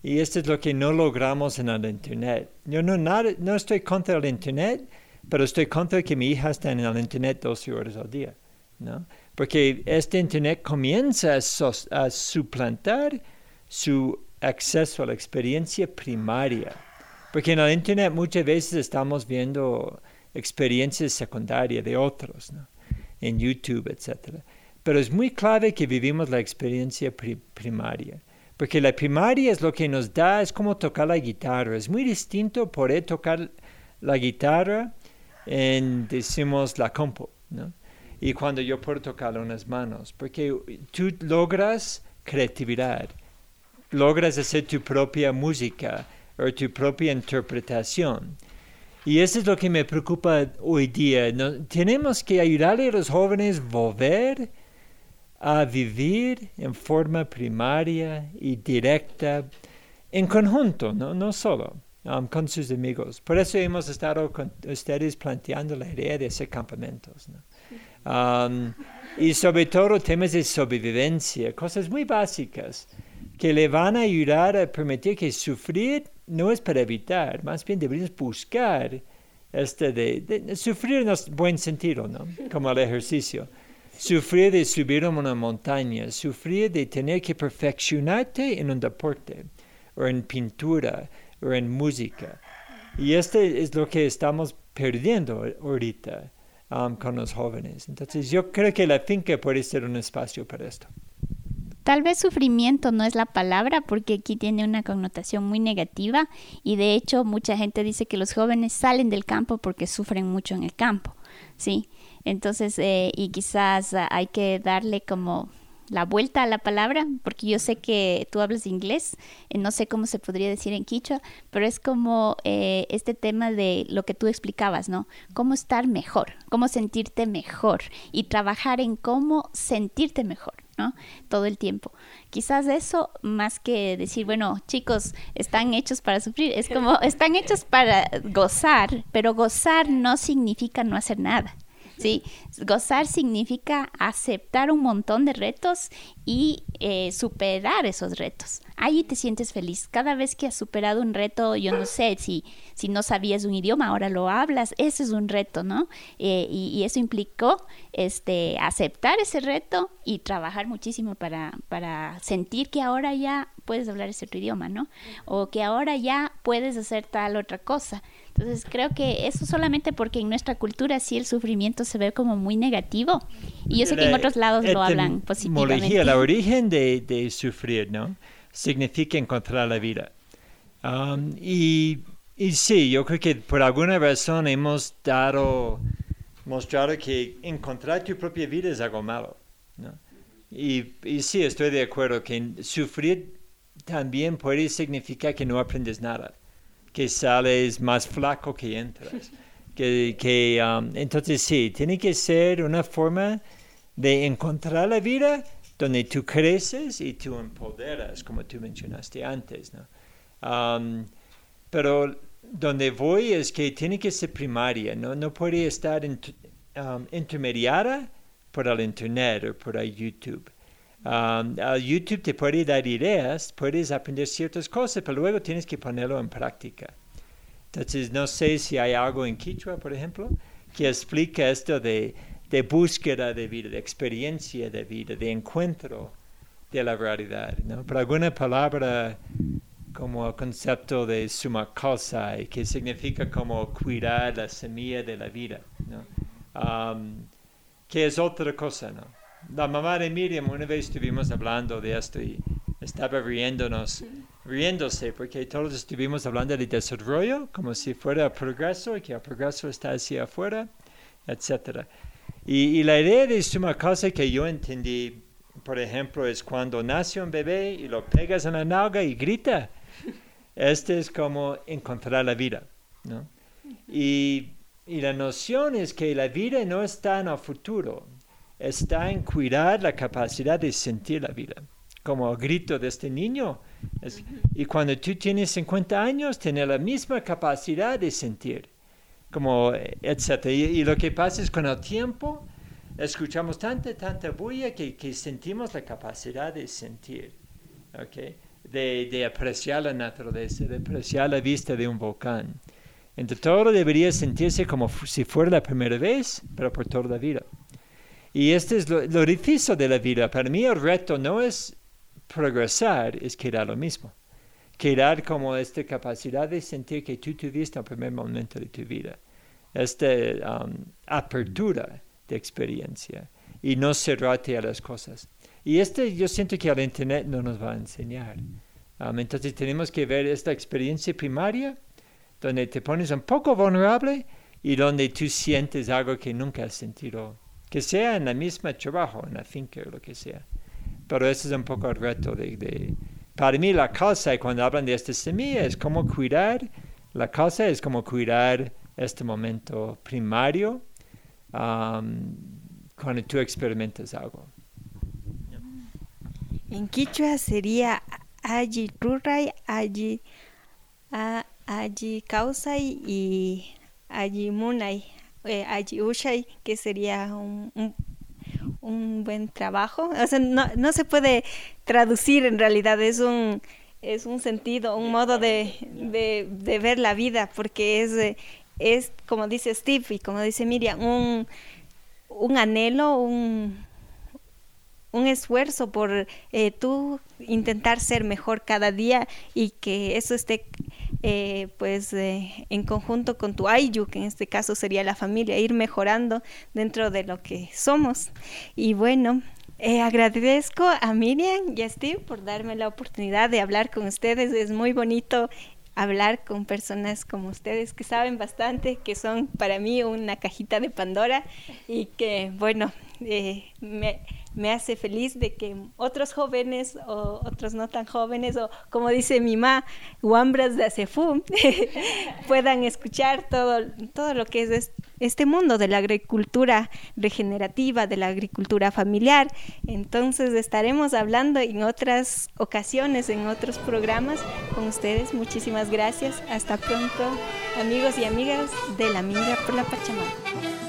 Y esto es lo que no logramos en el Internet. Yo no, no estoy contra el Internet, pero estoy contra que mi hija esté en el Internet 12 horas al día. ¿no? Porque este Internet comienza a, sos- a suplantar su acceso a la experiencia primaria. Porque en el Internet muchas veces estamos viendo experiencias secundarias de otros, ¿no? en YouTube, etc. Pero es muy clave que vivimos la experiencia pri- primaria. Porque la primaria es lo que nos da, es como tocar la guitarra. Es muy distinto poder tocar la guitarra en, decimos, la compo, ¿no? Y cuando yo puedo tocarla en las manos. Porque tú logras creatividad, logras hacer tu propia música o tu propia interpretación. Y eso es lo que me preocupa hoy día. Tenemos que ayudarle a los jóvenes volver a vivir en forma primaria y directa, en conjunto, no, no solo um, con sus amigos. Por eso hemos estado con ustedes planteando la idea de hacer campamentos. ¿no? Um, y sobre todo temas de sobrevivencia, cosas muy básicas que le van a ayudar a permitir que sufrir no es para evitar, más bien deberíamos buscar este de, de sufrir en el buen sentido, ¿no? Como el ejercicio. Sufrir de subir a una montaña, sufrir de tener que perfeccionarte en un deporte, o en pintura, o en música. Y este es lo que estamos perdiendo ahorita um, con los jóvenes. Entonces yo creo que la finca puede ser un espacio para esto. Tal vez sufrimiento no es la palabra porque aquí tiene una connotación muy negativa y de hecho mucha gente dice que los jóvenes salen del campo porque sufren mucho en el campo, ¿sí? Entonces, eh, y quizás ah, hay que darle como la vuelta a la palabra, porque yo sé que tú hablas inglés, eh, no sé cómo se podría decir en quichua, pero es como eh, este tema de lo que tú explicabas, ¿no? Cómo estar mejor, cómo sentirte mejor y trabajar en cómo sentirte mejor. ¿no? Todo el tiempo. Quizás eso, más que decir, bueno, chicos, están hechos para sufrir, es como, están hechos para gozar, pero gozar no significa no hacer nada. Sí, gozar significa aceptar un montón de retos y eh, superar esos retos. Ahí te sientes feliz. Cada vez que has superado un reto, yo no sé si, si no sabías un idioma, ahora lo hablas, ese es un reto, ¿no? Eh, y, eso implicó este, aceptar ese reto y trabajar muchísimo para, para sentir que ahora ya puedes hablar ese otro idioma, ¿no? O que ahora ya puedes hacer tal otra cosa. Entonces creo que eso solamente porque en nuestra cultura sí el sufrimiento se ve como muy negativo y yo sé que en otros lados lo hablan positivamente. El origen de, de, sufrir, ¿no? Significa encontrar la vida. Um, y, y sí, yo creo que por alguna razón hemos dado, mostrado que encontrar tu propia vida es algo malo, ¿no? Y, y sí, estoy de acuerdo que sufrir también puede significar que no aprendes nada que sales más flaco que entras. Que, que um, entonces sí, tiene que ser una forma de encontrar la vida donde tú creces y tú empoderas, como tú mencionaste antes. ¿no? Um, pero donde voy es que tiene que ser primaria, no, no puede estar um, intermediada por el Internet o por el YouTube. Um, YouTube te puede dar ideas, puedes aprender ciertas cosas, pero luego tienes que ponerlo en práctica. Entonces, no sé si hay algo en Quichua, por ejemplo, que explica esto de, de búsqueda de vida, de experiencia de vida, de encuentro de la realidad. ¿no? Pero alguna palabra como el concepto de suma cosa, que significa como cuidar la semilla de la vida, ¿no? Um, que es otra cosa, ¿no? La mamá de Miriam, una vez estuvimos hablando de esto y estaba riéndonos, riéndose, porque todos estuvimos hablando de desarrollo, como si fuera progreso, y que el progreso está hacia afuera, etc. Y, la idea de suma cosa que yo entendí, por ejemplo, es cuando nace un bebé y lo pegas en la nalga y grita. Este es como encontrar la vida, ¿no? Y, y la noción es que la vida no está en el futuro, está en cuidar la capacidad de sentir la vida, como el grito de este niño. y cuando tú tienes 50 años, tienes la misma capacidad de sentir, como, etc. Y, lo que pasa es con el tiempo, escuchamos tanta, tanta bulla que, que sentimos la capacidad de sentir, okay? de, de apreciar la naturaleza, de apreciar la vista de un volcán. Entonces todo debería sentirse como si fuera la primera vez, pero por toda la vida. Y este es lo, difícil de la vida. Para mí el reto no es progresar, es quedar lo mismo. Quedar como esta capacidad de sentir que tú tuviste el primer momento de tu vida. Esta um, apertura de experiencia y no cerrarte a las cosas. Y este yo siento que el Internet no nos va a enseñar. Um, entonces tenemos que ver esta experiencia primaria donde te pones un poco vulnerable y donde tú sientes algo que nunca has sentido que sea en la misma trabajo, en la finca o lo que sea. Pero ese es un poco el reto de, para mí la casa, cuando hablan de esta semilla, es como cuidar, la casa es como cuidar este momento primario am, cuando tú experimentas algo. En quichua sería allí ruray, allí a- allí causay y allí munay, eh, allí ushay, que sería un, un- un buen trabajo. O sea, no, no se puede traducir en realidad, es un, es un sentido, un modo de, de- de ver la vida, porque es, eh, es, como dice Steve y como dice Miriam, un, un anhelo, un, un esfuerzo por eh, tú intentar ser mejor cada día y que eso esté eh, pues eh, en conjunto con tu ayu, que en este caso sería la familia, ir mejorando dentro de lo que somos. Y bueno, eh, agradezco a Miriam y a Steve por darme la oportunidad de hablar con ustedes. Es muy bonito hablar con personas como ustedes que saben bastante, que son para mí una cajita de Pandora y que, bueno, eh, me, me hace feliz de que otros jóvenes o otros no tan jóvenes o como dice mi mamá, guambras de Acefum, puedan escuchar todo, todo lo que es es- este mundo de la agricultura regenerativa, de la agricultura familiar. Entonces estaremos hablando en otras ocasiones, en otros programas con ustedes. Muchísimas gracias. Hasta pronto, amigos y amigas de la Minga por la Pachamama.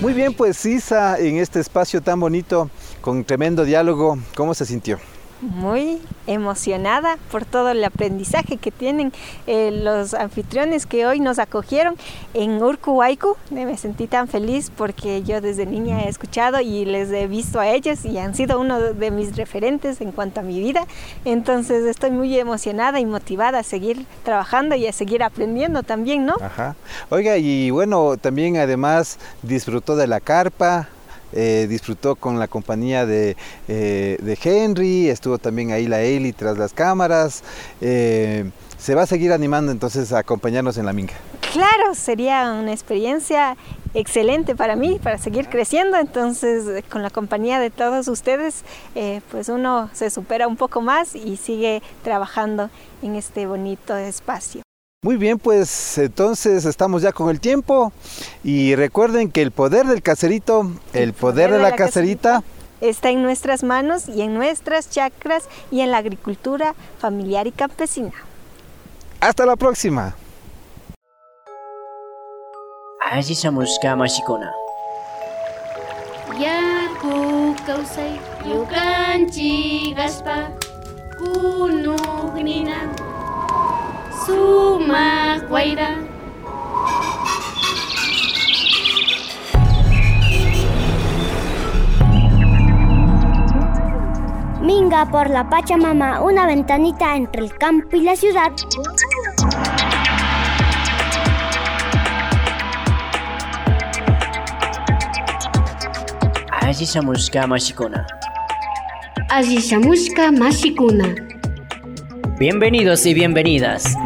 Muy bien, pues Isa, en este espacio tan bonito, con tremendo diálogo, ¿cómo se sintió? Muy emocionada por todo el aprendizaje que tienen eh, los anfitriones que hoy nos acogieron en Urcuhuaycu. Me sentí tan feliz porque yo desde niña he escuchado y les he visto a ellos y han sido uno de mis referentes en cuanto a mi vida. Entonces estoy muy emocionada y motivada a seguir trabajando y a seguir aprendiendo también, ¿no? Ajá. Oiga, y bueno, también además disfrutó de la carpa, eh, disfrutó con la compañía de, eh, de Henry, estuvo también ahí la Eli tras las cámaras. eh, se va a seguir animando entonces a acompañarnos en la minga. Claro, sería una experiencia excelente para mí, para seguir creciendo. Entonces, con la compañía de todos ustedes, eh, pues uno se supera un poco más y sigue trabajando en este bonito espacio. Muy bien, pues entonces estamos ya con el tiempo y recuerden que el poder del caserito, el, poder, de la, caserita, Está en nuestras manos y en nuestras chacras y en la agricultura familiar y campesina. hasta la próxima. Allí Samuska Mashikuna. Yaku kausay yukanchi gaspa kunugnina sumak wayra Minga por la Pachamama, una ventanita entre el campo y la ciudad. Allí Samuska Mashikuna. Ashishamushka mashikuna Bienvenidos y bienvenidas.